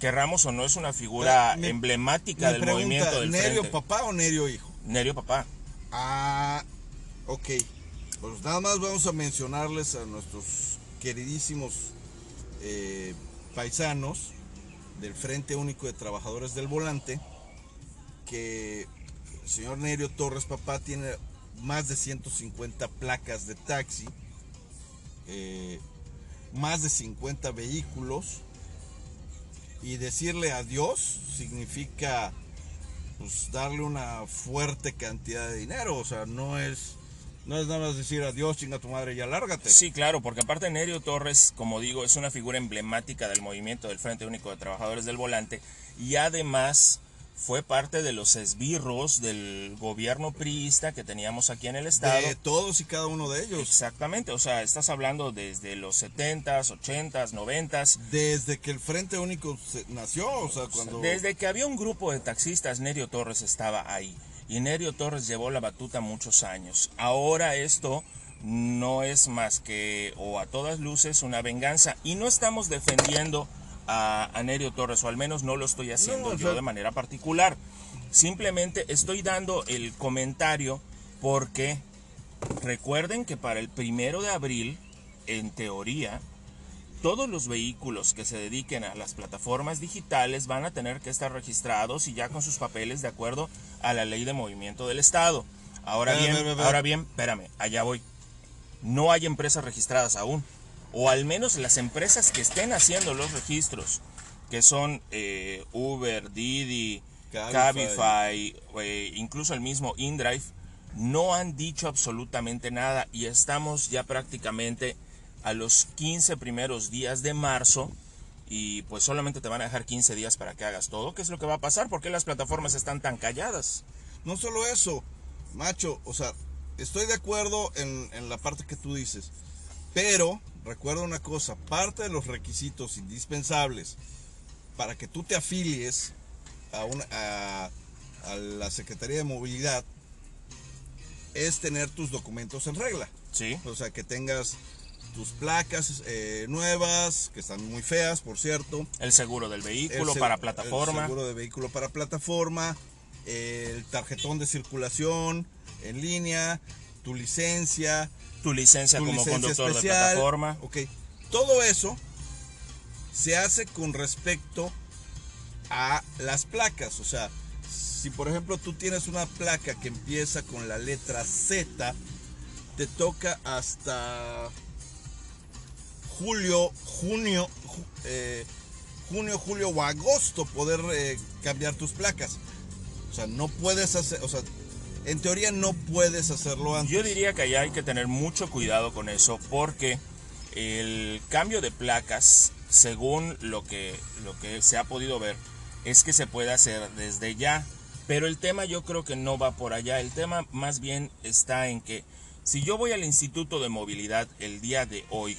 Speaker 3: querramos o no, es una figura emblemática del
Speaker 2: pregunta,
Speaker 3: movimiento del
Speaker 2: ¿Nerio
Speaker 3: Frente.
Speaker 2: papá o Nerio hijo?
Speaker 3: Nerio Papá.
Speaker 2: Ah, ok. Pues nada más vamos a mencionarles a nuestros queridísimos eh, paisanos del Frente Único de Trabajadores del Volante que el señor Nerio Torres Papá tiene más de 150 placas de taxi, eh, más de 50 vehículos y decirle adiós significa pues darle una fuerte cantidad de dinero, o sea, no es no es nada más decir adiós, chinga tu madre, ya lárgate.
Speaker 3: Sí, claro, porque aparte Nerio Torres, como digo, es una figura emblemática del movimiento del Frente Único de Trabajadores del Volante y además fue parte de los esbirros del gobierno priista que teníamos aquí en el estado.
Speaker 2: de todos y cada uno de ellos.
Speaker 3: Exactamente, o sea, estás hablando desde los 70s, 80s, 90s.
Speaker 2: Desde que el Frente Único se- nació, o sea, cuando
Speaker 3: Desde que había un grupo de taxistas, Nerio Torres estaba ahí. Y Nerio Torres llevó la batuta muchos años. Ahora esto no es más que, o a todas luces, una venganza. Y no estamos defendiendo a, a Nerio Torres, o al menos no lo estoy haciendo
Speaker 2: No,
Speaker 3: yo
Speaker 2: sea-
Speaker 3: de manera particular. Simplemente estoy dando el comentario porque recuerden que para el primero de abril, en teoría, todos los vehículos que se dediquen a las plataformas digitales van a tener que estar registrados y ya con sus papeles de acuerdo a la ley de movimiento del Estado. Ahora
Speaker 2: Ve,
Speaker 3: bien, ahora bien, espérame, allá voy. No hay empresas registradas aún. O al menos las empresas que estén haciendo los registros, que son eh, Uber, Didi,
Speaker 2: Cabify.
Speaker 3: Cabify, eh, incluso el mismo InDrive, no han dicho absolutamente nada y estamos ya prácticamente a los 15 primeros días de marzo y pues solamente te van a dejar 15 días para que hagas todo. ¿Qué es lo que va a pasar? ¿Por qué las plataformas están tan calladas?
Speaker 2: no solo eso, macho, o sea, estoy de acuerdo en, en la parte que tú dices, pero recuerda una cosa, parte de los requisitos indispensables para que tú te afilies a, una, a, a la Secretaría de Movilidad es tener tus documentos en regla.
Speaker 3: Sí.
Speaker 2: O sea, que tengas tus placas eh, nuevas, que están muy feas, por cierto.
Speaker 3: El seguro del vehículo
Speaker 2: seg-
Speaker 3: para plataforma.
Speaker 2: El seguro de vehículo para plataforma, el tarjetón de circulación en línea, tu licencia,
Speaker 3: Tu licencia
Speaker 2: tu
Speaker 3: como
Speaker 2: licencia
Speaker 3: conductor
Speaker 2: especial.
Speaker 3: de plataforma.
Speaker 2: Ok, todo eso se hace con respecto a las placas. O sea, si por ejemplo tú tienes una placa que empieza con la letra Z, te toca hasta julio, junio, ju- eh, junio, julio o agosto poder eh, cambiar tus placas. O sea, no puedes hacer, o sea, en teoría no puedes hacerlo antes.
Speaker 3: Yo diría que allá hay que tener mucho cuidado con eso porque el cambio de placas, según lo que, lo que se ha podido ver, es que se puede hacer desde ya. Pero el tema yo creo que no va por allá. El tema más bien está en que si yo voy al Instituto de Movilidad el día de hoy,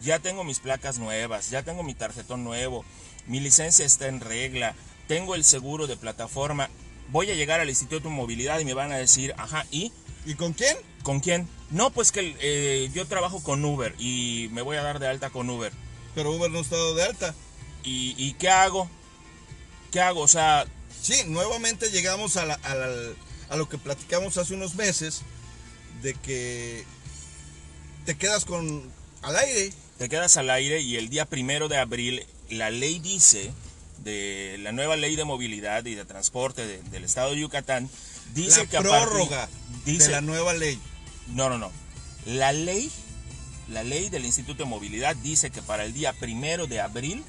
Speaker 3: ya tengo mis placas nuevas, ya tengo mi tarjetón nuevo, mi licencia está en regla, tengo el seguro de plataforma, voy a llegar al Instituto de Movilidad y me van a decir, ajá, ¿y?
Speaker 2: ¿Y con quién?
Speaker 3: ¿Con quién? No, pues que eh, yo trabajo con Uber y me voy a dar de alta con Uber.
Speaker 2: Pero Uber no está dado de alta.
Speaker 3: ¿Y, y qué hago? ¿Qué hago? O sea,
Speaker 2: Sí, nuevamente llegamos a, la- a la- a lo que platicamos hace unos meses, de que te quedas con al aire.
Speaker 3: te quedas al aire y el día primero de abril la ley dice, de la nueva ley de movilidad y de transporte de- del estado de Yucatán, dice
Speaker 2: la
Speaker 3: que a partir-
Speaker 2: prórroga
Speaker 3: dice,
Speaker 2: de la nueva ley.
Speaker 3: No, no, no. La ley, la ley del Instituto de Movilidad dice que para el día primero de abril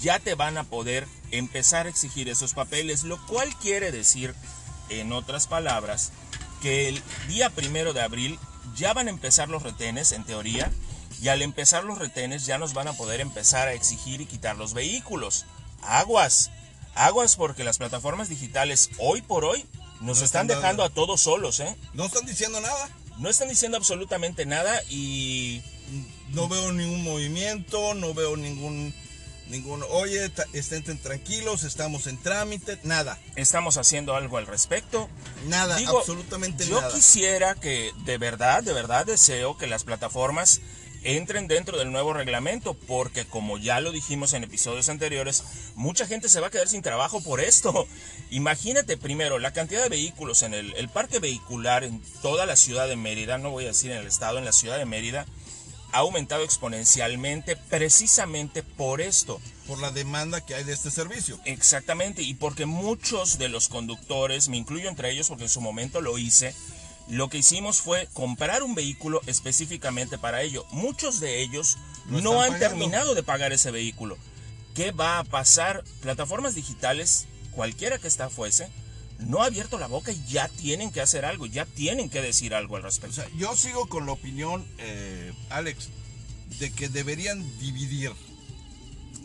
Speaker 3: ya te van a poder empezar a exigir esos papeles, lo cual quiere decir, en otras palabras, que el día primero de abril ya van a empezar los retenes, en teoría, y al empezar los retenes ya nos van a poder empezar a exigir y quitar los vehículos. Aguas, aguas porque las plataformas digitales hoy por hoy nos
Speaker 2: No
Speaker 3: están
Speaker 2: están
Speaker 3: dejando a todos solos, ¿eh?
Speaker 2: No están diciendo nada.
Speaker 3: No están diciendo absolutamente nada y
Speaker 2: No veo ningún movimiento, no veo ningún ningún, oye, estén tranquilos, estamos en trámite, nada,
Speaker 3: estamos haciendo algo al respecto.
Speaker 2: nada,
Speaker 3: Digo,
Speaker 2: absolutamente
Speaker 3: yo
Speaker 2: nada.
Speaker 3: quisiera que de verdad, de verdad deseo que las plataformas entren dentro del nuevo reglamento porque como ya lo dijimos en episodios anteriores, mucha gente se va a quedar sin trabajo por esto. Imagínate primero la cantidad de vehículos en el, el parque vehicular en toda la ciudad de Mérida, no voy a decir en el estado, en la ciudad de Mérida, ha aumentado exponencialmente precisamente por esto.
Speaker 2: Por la demanda que hay de este servicio.
Speaker 3: Exactamente, y porque muchos de los conductores, me incluyo entre ellos porque en su momento lo hice, lo que hicimos fue comprar un vehículo específicamente para ello. Muchos de ellos
Speaker 2: Lo
Speaker 3: no han
Speaker 2: pagando.
Speaker 3: terminado de pagar ese vehículo. ¿Qué va a pasar? Plataformas digitales, cualquiera que esta fuese, no ha abierto la boca y ya tienen que hacer algo, ya tienen que decir algo al
Speaker 2: O
Speaker 3: respecto.
Speaker 2: sea, yo sigo con la opinión, eh, Alex, de que deberían dividir.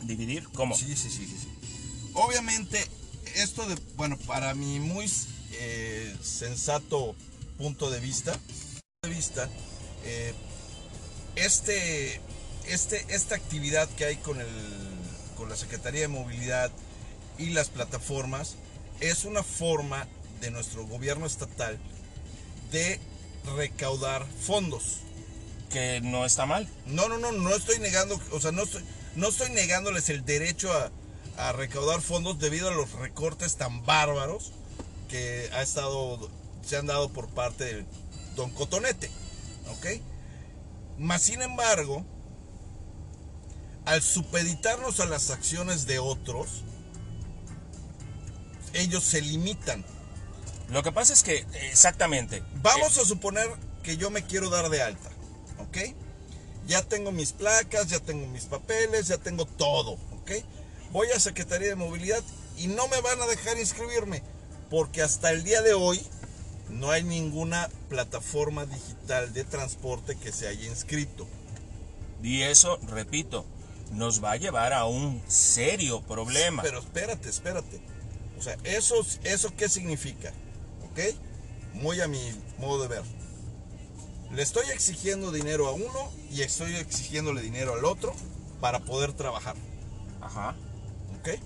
Speaker 3: ¿Dividir? ¿Cómo?
Speaker 2: Sí, sí, sí, sí, sí. Obviamente, esto de, bueno, para mi muy eh, sensato punto de vista, de vista eh, este, este, esta actividad que hay con, el, con la Secretaría de Movilidad y las plataformas es una forma de nuestro gobierno estatal de recaudar fondos.
Speaker 3: Que no está mal.
Speaker 2: No, no, no, no estoy negando, o sea, no estoy, no estoy negándoles el derecho a, a recaudar fondos debido a los recortes tan bárbaros que ha estado, se han dado por parte del Don Cotonete, ¿ok? Más sin embargo, al supeditarnos a las acciones de otros, ellos se limitan.
Speaker 3: Lo que pasa es que, exactamente.
Speaker 2: Vamos a suponer que yo me quiero dar de alta, ¿ok? Ya tengo mis placas, ya tengo mis papeles, ya tengo todo, ¿ok? Voy a Secretaría de Movilidad y no me van a dejar inscribirme porque hasta el día de hoy no hay ninguna plataforma digital de transporte que se haya inscrito.
Speaker 3: Y eso, repito, nos va a llevar a un serio problema.
Speaker 2: Pero espérate, espérate. O sea, ¿eso, ¿eso qué significa? ¿Ok? Muy a mi modo de ver. Le estoy exigiendo dinero a uno y estoy exigiéndole dinero al otro para poder trabajar.
Speaker 3: Ajá.
Speaker 2: ¿Ok?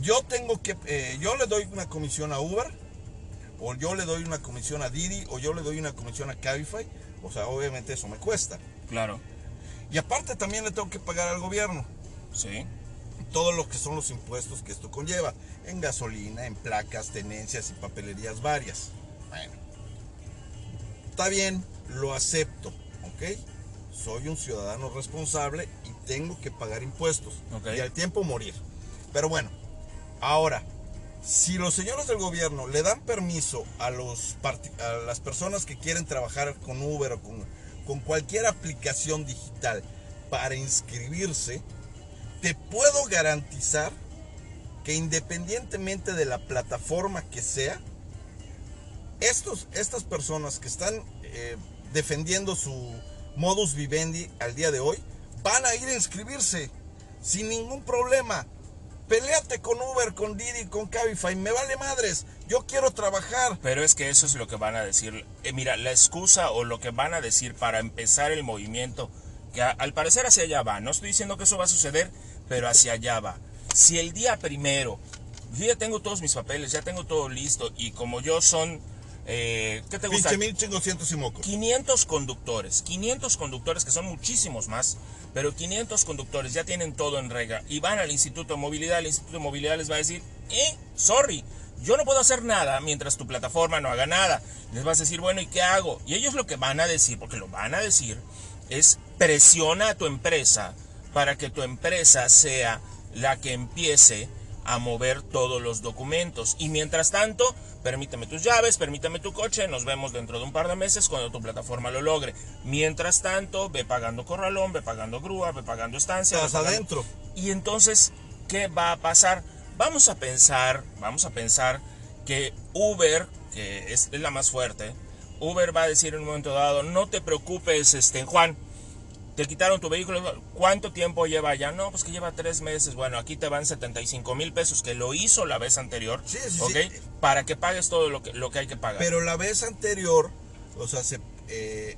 Speaker 2: Yo tengo que, eh, yo le doy una comisión a Uber, o yo le doy una comisión a Didi, o yo le doy una comisión a Cabify. O sea, obviamente eso me cuesta.
Speaker 3: Claro.
Speaker 2: Y aparte también le tengo que pagar al gobierno.
Speaker 3: Sí.
Speaker 2: todo lo que son los impuestos que esto conlleva, en gasolina, en placas, tenencias y papelerías varias. Bueno, está bien, lo acepto, ¿ok? Soy un ciudadano responsable y tengo que pagar impuestos
Speaker 3: Ok.
Speaker 2: y al tiempo morir. Pero bueno, ahora, si los señores del gobierno le dan permiso a, los a las personas que quieren trabajar con Uber o con, con cualquier aplicación digital para inscribirse, te puedo garantizar que independientemente de la plataforma que sea, estos, estas personas que están eh, defendiendo su modus vivendi al día de hoy, van a ir a inscribirse sin ningún problema. Peléate con Uber, con Didi, con Cabify, me vale madres. Yo quiero trabajar.
Speaker 3: Pero es que eso es lo que van a decir. Eh, mira, la excusa o lo que van a decir para empezar el movimiento, que al parecer hacia allá va. No estoy diciendo que eso va a suceder, pero hacia allá va. Si el día primero, yo tengo todos mis papeles, ya tengo todo listo, y como yo son eh, ¿qué te gusta?
Speaker 2: Pinche mil chingoscientos y mocos.
Speaker 3: 500 conductores, 500 conductores que son muchísimos más, pero 500 conductores ya tienen todo en regla y van al Instituto de Movilidad, el Instituto de Movilidad les va a decir, eh, sorry, yo no puedo hacer nada mientras tu plataforma no haga nada. Les vas a decir, bueno, ¿y qué hago? Y ellos lo que van a decir, porque lo van a decir, es presiona a tu empresa para que tu empresa sea la que empiece a mover todos los documentos. Y mientras tanto, permíteme tus llaves, permíteme tu coche, nos vemos dentro de un par de meses cuando tu plataforma lo logre. Mientras tanto, ve pagando corralón, ve pagando grúa, ve pagando estancia.
Speaker 2: Estás
Speaker 3: pagando-
Speaker 2: adentro.
Speaker 3: Y entonces, ¿qué va a pasar? Vamos a pensar, vamos a pensar que Uber, que es, es la más fuerte, Uber va a decir en un momento dado, no te preocupes, este, Juan, te quitaron tu vehículo, ¿cuánto tiempo lleva ya? No, pues que lleva tres meses, bueno, aquí te van 75 mil pesos, que lo hizo la vez anterior,
Speaker 2: Sí, sí,
Speaker 3: ¿ok?
Speaker 2: sí.
Speaker 3: Para que pagues todo lo que, lo que hay que pagar.
Speaker 2: Pero la vez anterior, o sea, se eh,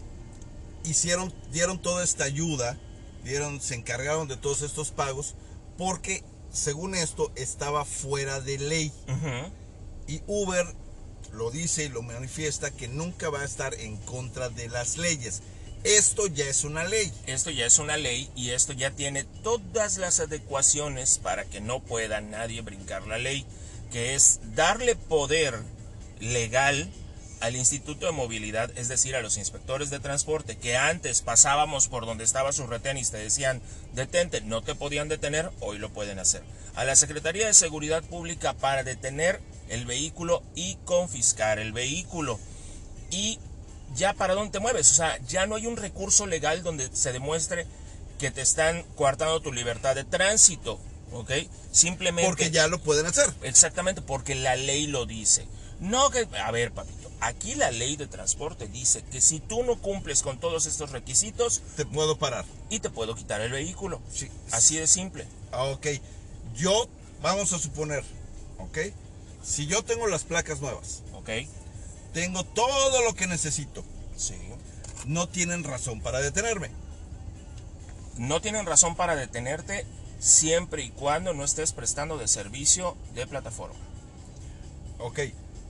Speaker 2: hicieron, dieron toda esta ayuda, dieron, se encargaron de todos estos pagos, porque según esto estaba fuera de ley.
Speaker 3: Ujú.
Speaker 2: Y Uber lo dice y lo manifiesta que nunca va a estar en contra de las leyes. Esto ya es una ley.
Speaker 3: Esto ya es una ley y esto ya tiene todas las adecuaciones para que no pueda nadie brincar la ley, que es darle poder legal al Instituto de Movilidad, es decir, a los inspectores de transporte, que antes pasábamos por donde estaba su retén y te decían, detente, no te podían detener, hoy lo pueden hacer. A la Secretaría de Seguridad Pública para detener el vehículo y confiscar el vehículo. Y ya para dónde te mueves. O sea, ya no hay un recurso legal donde se demuestre que te están coartando tu libertad de tránsito. ¿Ok? Simplemente.
Speaker 2: Porque ya lo pueden hacer.
Speaker 3: Exactamente, porque la ley lo dice. No que. A ver, papito. Aquí la ley de transporte dice que si tú no cumples con todos estos requisitos
Speaker 2: Te puedo parar.
Speaker 3: y te puedo quitar el vehículo.
Speaker 2: Sí.
Speaker 3: Así de simple.
Speaker 2: Ah, ok. Yo, vamos a suponer, ok. Si yo tengo las placas nuevas,
Speaker 3: ¿Ok?
Speaker 2: Tengo todo lo que necesito,
Speaker 3: Sí.
Speaker 2: no tienen razón para detenerme.
Speaker 3: No tienen razón para detenerte siempre y cuando no estés prestando de servicio de plataforma.
Speaker 2: Ok,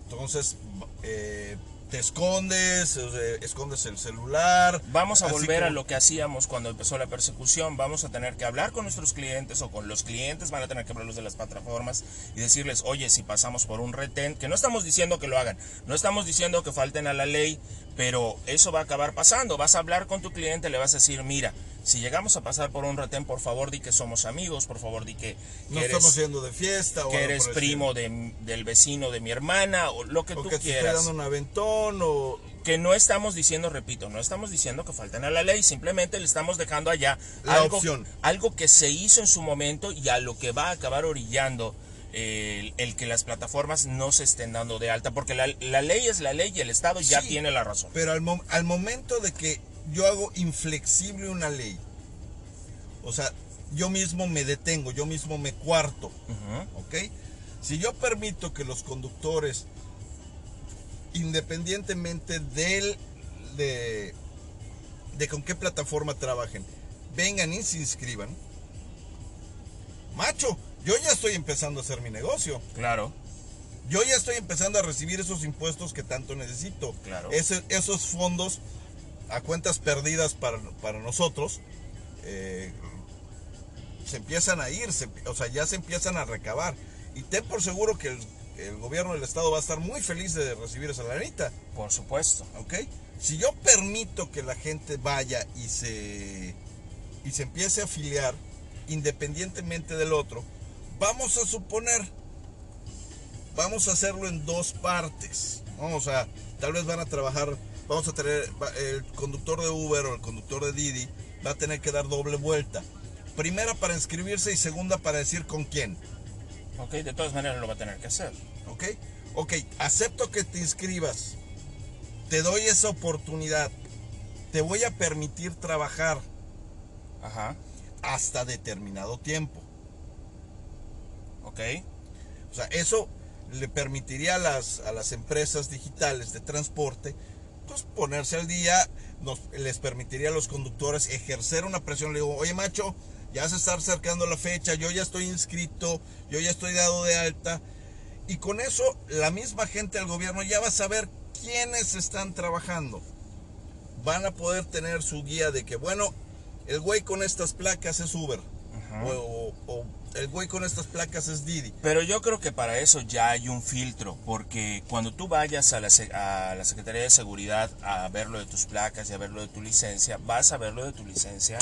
Speaker 2: entonces eh, te escondes, escondes el celular.
Speaker 3: Vamos a volver a lo que hacíamos cuando empezó la persecución. Vamos a tener que hablar con nuestros clientes o con los clientes van a tener que hablarlos de las plataformas y decirles, oye, si pasamos por un retén, que no estamos diciendo que lo hagan, no estamos diciendo que falten a la ley, pero eso va a acabar pasando. Vas a hablar con tu cliente, le vas a decir, mira, si llegamos a pasar por un retén, por favor di que somos amigos, por favor di que, que
Speaker 2: No
Speaker 3: eres,
Speaker 2: estamos yendo de fiesta o
Speaker 3: que eres primo de- del vecino de mi hermana o lo que.
Speaker 2: O
Speaker 3: tú
Speaker 2: que te estoy
Speaker 3: quieras
Speaker 2: dando un aventón o...
Speaker 3: que no estamos diciendo, repito, no estamos diciendo que falten a la ley, simplemente le estamos dejando allá
Speaker 2: La
Speaker 3: algo,
Speaker 2: opción.
Speaker 3: algo que se hizo en su momento y a lo que va a acabar orillando el, el que las plataformas no se estén dando de alta, porque la, la ley es la ley y el Estado ya tiene la razón.
Speaker 2: Pero al, mom- al momento de que yo hago inflexible una ley, o sea, yo mismo me detengo, yo mismo me cuarto. ¿ok? Si yo permito que los conductores, independientemente del, de, de con qué plataforma trabajen, vengan y se inscriban, macho, yo ya estoy empezando a hacer mi negocio.
Speaker 3: Claro,
Speaker 2: Yo ya estoy empezando a recibir esos impuestos que tanto necesito.
Speaker 3: Claro.
Speaker 2: Ese- esos fondos a cuentas perdidas para, para nosotros eh, se empiezan a ir, se- o sea, ya se empiezan a recabar. Y ten por seguro que el, el gobierno del estado va a estar muy feliz de recibir esa lanita,
Speaker 3: por supuesto.
Speaker 2: ¿ok? Si yo permito que la gente vaya y se, y se empiece a afiliar independientemente del otro, vamos a suponer vamos a hacerlo en dos partes. Vamos a, tal vez van a trabajar, vamos a tener, el conductor de Uber o el conductor de Didi va a tener que dar doble vuelta. Primera para inscribirse y segunda para decir con quién.
Speaker 3: Ok, de todas maneras lo va a tener que hacer.
Speaker 2: ¿Ok? Ok, acepto que te inscribas. Te doy esa oportunidad. Te voy a permitir trabajar
Speaker 3: Ajá,
Speaker 2: hasta determinado tiempo.
Speaker 3: ok,
Speaker 2: O sea, eso le permitiría a las, a las empresas digitales de transporte pues ponerse al día, nos, les permitiría a los conductores ejercer una presión. Le digo, oye macho, ya se está acercando la fecha, yo ya estoy inscrito, yo ya estoy dado de alta. Y con eso la misma gente del gobierno ya va a saber quienes están trabajando van a poder tener su guía de que, bueno, el güey con estas placas es Uber. O, o- o el güey con estas placas es Didi.
Speaker 3: Pero yo creo que para eso ya hay un filtro, porque cuando tú vayas a la, a la Secretaría de Seguridad a ver lo de tus placas y a ver lo de tu licencia, vas a ver lo de tu licencia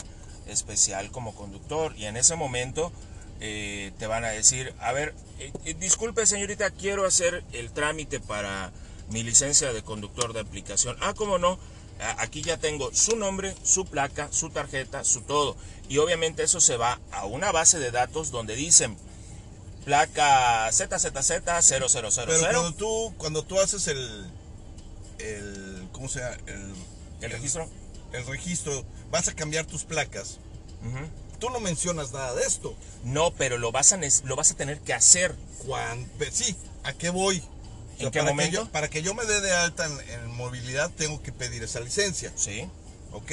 Speaker 3: especial como conductor y en ese momento eh, te van a decir, a ver, eh, eh, disculpe señorita, quiero hacer el trámite para mi licencia de conductor de aplicación. Ah, ¿cómo no? Aquí ya tengo su nombre, su placa, su tarjeta, su todo. Y obviamente eso se va a una base de datos donde dicen placa ZZZ0000.
Speaker 2: Pero cuando tú, cuando tú haces el, el ¿cómo se llama? El,
Speaker 3: ¿El registro?
Speaker 2: el registro, vas a cambiar tus placas. Tú no mencionas nada de esto.
Speaker 3: No, pero lo vas a, lo vas a tener que hacer.
Speaker 2: Pe- sí, ¿a qué voy?
Speaker 3: ¿En qué
Speaker 2: para
Speaker 3: momento?
Speaker 2: Que yo, para que yo me dé de alta en, en movilidad, tengo que pedir esa licencia,
Speaker 3: ¿Sí?
Speaker 2: ¿ok?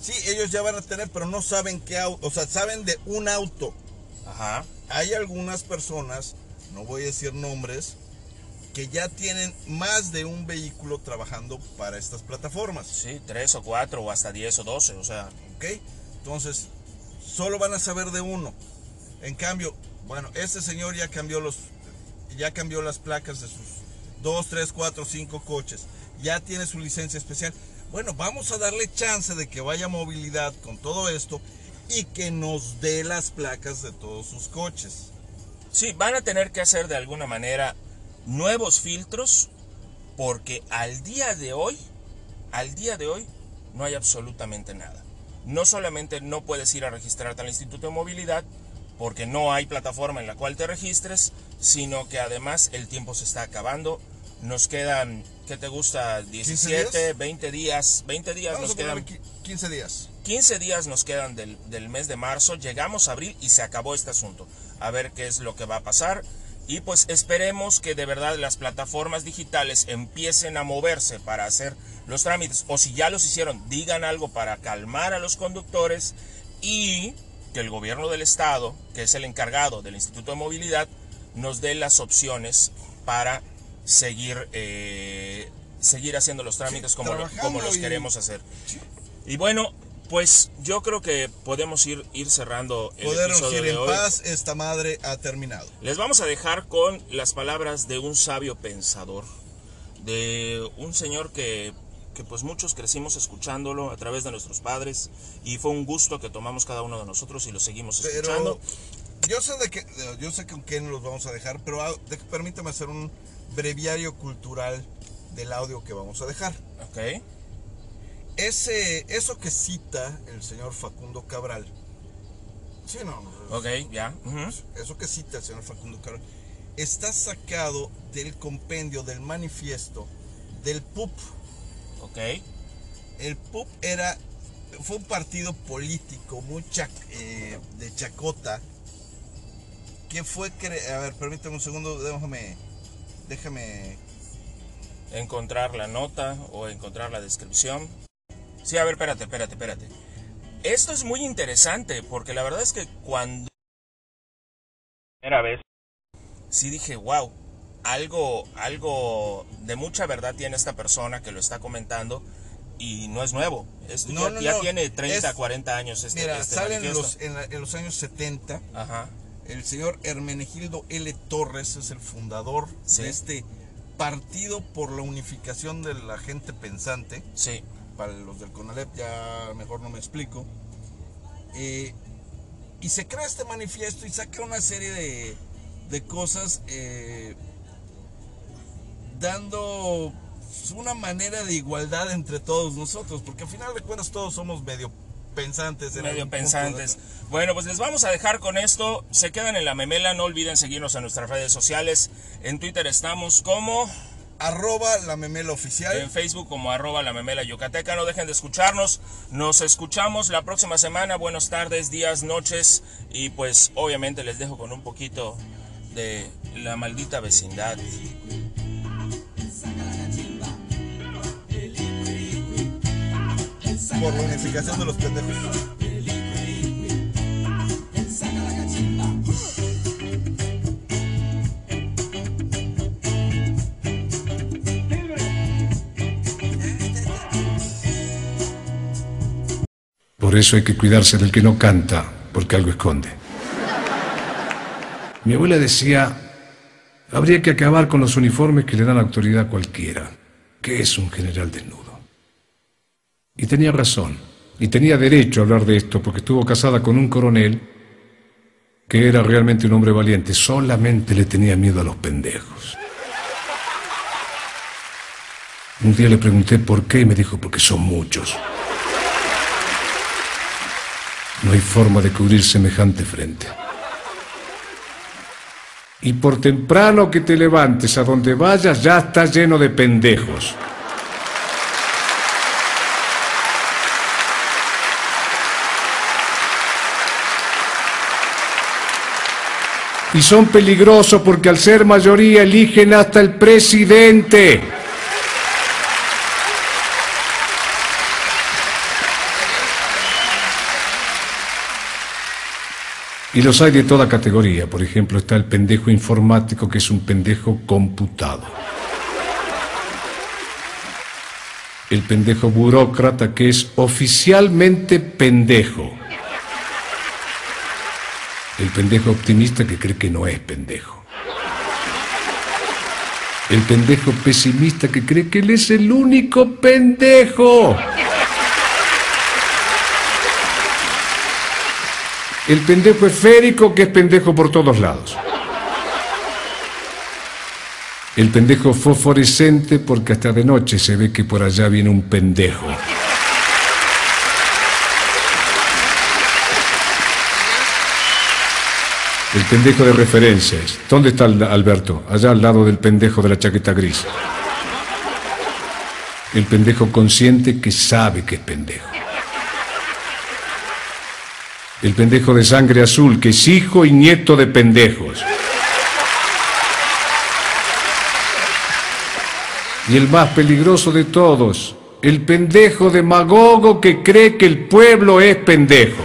Speaker 2: Sí, ellos ya van a tener, pero no saben qué auto, o sea, saben de un auto.
Speaker 3: Ajá.
Speaker 2: Hay algunas personas, no voy a decir nombres, que ya tienen más de un vehículo trabajando para estas plataformas,
Speaker 3: Sí, tres o cuatro o hasta diez o doce. O sea,
Speaker 2: ¿ok? Entonces, solo van a saber de uno. En cambio, bueno, este señor ya cambió los, ya cambió las placas de sus dos, tres, cuatro, cinco coches. Ya tiene su licencia especial. Bueno, vamos a darle chance de que vaya movilidad con todo esto y que nos dé las placas de todos sus coches.
Speaker 3: sí, van a tener que hacer de alguna manera nuevos filtros porque al día de hoy, al día de hoy, no hay absolutamente nada. No solamente no puedes ir a registrarte al Instituto de Movilidad porque no hay plataforma en la cual te registres, sino que además el tiempo se está acabando. Nos quedan, ¿qué te gusta? 17,
Speaker 2: días?
Speaker 3: 20 días, 20 días
Speaker 2: Vamos
Speaker 3: nos quedan.
Speaker 2: qui- 15 días.
Speaker 3: 15 días nos quedan del, del mes de marzo, llegamos a abril y se acabó este asunto. A ver qué es lo que va a pasar. Y pues esperemos que de verdad las plataformas digitales empiecen a moverse para hacer los trámites. O si ya los hicieron, digan algo para calmar a los conductores y que el gobierno del estado, que es el encargado del Instituto de Movilidad, nos dé las opciones para seguir, eh, seguir haciendo los trámites
Speaker 2: Sí,
Speaker 3: como, lo- como los
Speaker 2: y-
Speaker 3: queremos hacer. Y bueno, pues yo creo que podemos ir, ir cerrando el
Speaker 2: Podernos
Speaker 3: episodio
Speaker 2: ir
Speaker 3: de
Speaker 2: en
Speaker 3: hoy.
Speaker 2: paz, esta madre ha terminado.
Speaker 3: Les vamos a dejar con las palabras de un sabio pensador, de un señor que, que pues muchos crecimos escuchándolo a través de nuestros padres y fue un gusto que tomamos cada uno de nosotros y lo seguimos escuchando.
Speaker 2: Pero yo sé de que yo sé con quién los vamos a dejar, pero ah, permítame hacer un breviario cultural del audio que vamos a dejar.
Speaker 3: Ok,
Speaker 2: Ese eso que cita el señor Facundo Cabral. Sí, no, no,
Speaker 3: ok, ya. ujú.
Speaker 2: eso que cita el señor Facundo Cabral está sacado del compendio del manifiesto del PUP.
Speaker 3: Ok,
Speaker 2: El PUP era fue un partido político muy chac- eh, de chacota que fue a ver permítame un segundo déjame déjame
Speaker 3: encontrar la nota o encontrar la descripción. Sí, a ver, espérate, espérate, espérate. Esto es muy interesante porque la verdad es que cuando... Primera vez. Sí dije, wow, algo, algo de mucha verdad tiene esta persona que lo está comentando y no es nuevo. Esto
Speaker 2: No,
Speaker 3: ya,
Speaker 2: no,
Speaker 3: ya
Speaker 2: no,
Speaker 3: tiene 30,
Speaker 2: es-
Speaker 3: 40 años este,
Speaker 2: mira
Speaker 3: este
Speaker 2: sale en
Speaker 3: manifiesto.
Speaker 2: los, en, la- en los años 70
Speaker 3: Ajá,
Speaker 2: el señor Hermenegildo L. Torres es el fundador
Speaker 3: Sí.
Speaker 2: de este partido por la unificación de la gente pensante
Speaker 3: sí,
Speaker 2: para los del CONALEP ya mejor no me explico. Eh, y se crea este manifiesto y saca una serie de, de cosas eh, dando una manera de igualdad entre todos nosotros, porque al final de cuentas todos somos medio pensantes. en
Speaker 3: medio
Speaker 2: punto,
Speaker 3: pensantes.
Speaker 2: ¿no?
Speaker 3: Bueno, pues les vamos a dejar con esto. Se quedan en la memela. No olviden seguirnos en nuestras redes sociales. En Twitter estamos como,
Speaker 2: Arroba la memela oficial.
Speaker 3: en Facebook como arroba la memela yucateca. No dejen de escucharnos. Nos escuchamos la próxima semana. Buenas tardes, días, noches. Y pues obviamente les dejo con un poquito de la maldita vecindad.
Speaker 2: por la unificación de los petefistas.
Speaker 5: Por eso hay que cuidarse del que no canta, porque algo esconde. Mi abuela decía, habría que acabar con los uniformes que le dan autoridad a cualquiera. ¿Qué es un general desnudo? Y tenía razón, y tenía derecho a hablar de esto, porque estuvo casada con un coronel que era realmente un hombre valiente, solamente le tenía miedo a los pendejos. Un día le pregunté por qué y me dijo, porque son muchos. No hay forma de cubrir semejante frente. Y por temprano que te levantes a donde vayas ya está lleno de pendejos. Y son peligrosos porque al ser mayoría eligen hasta el presidente. Y los hay de toda categoría. Por ejemplo, está el pendejo informático, que es un pendejo computado. El pendejo burócrata, que es oficialmente pendejo. El pendejo optimista que cree que no es pendejo. El pendejo pesimista que cree que él es el único pendejo. El pendejo esférico que es pendejo por todos lados. El pendejo fosforescente porque hasta de noche se ve que por allá viene un pendejo. El pendejo de referencias. ¿Dónde está Alberto? Allá al lado del pendejo de la chaqueta gris. El pendejo consciente que sabe que es pendejo. El pendejo de sangre azul, que es hijo y nieto de pendejos. Y el más peligroso de todos, el pendejo demagogo que cree que el pueblo es pendejo.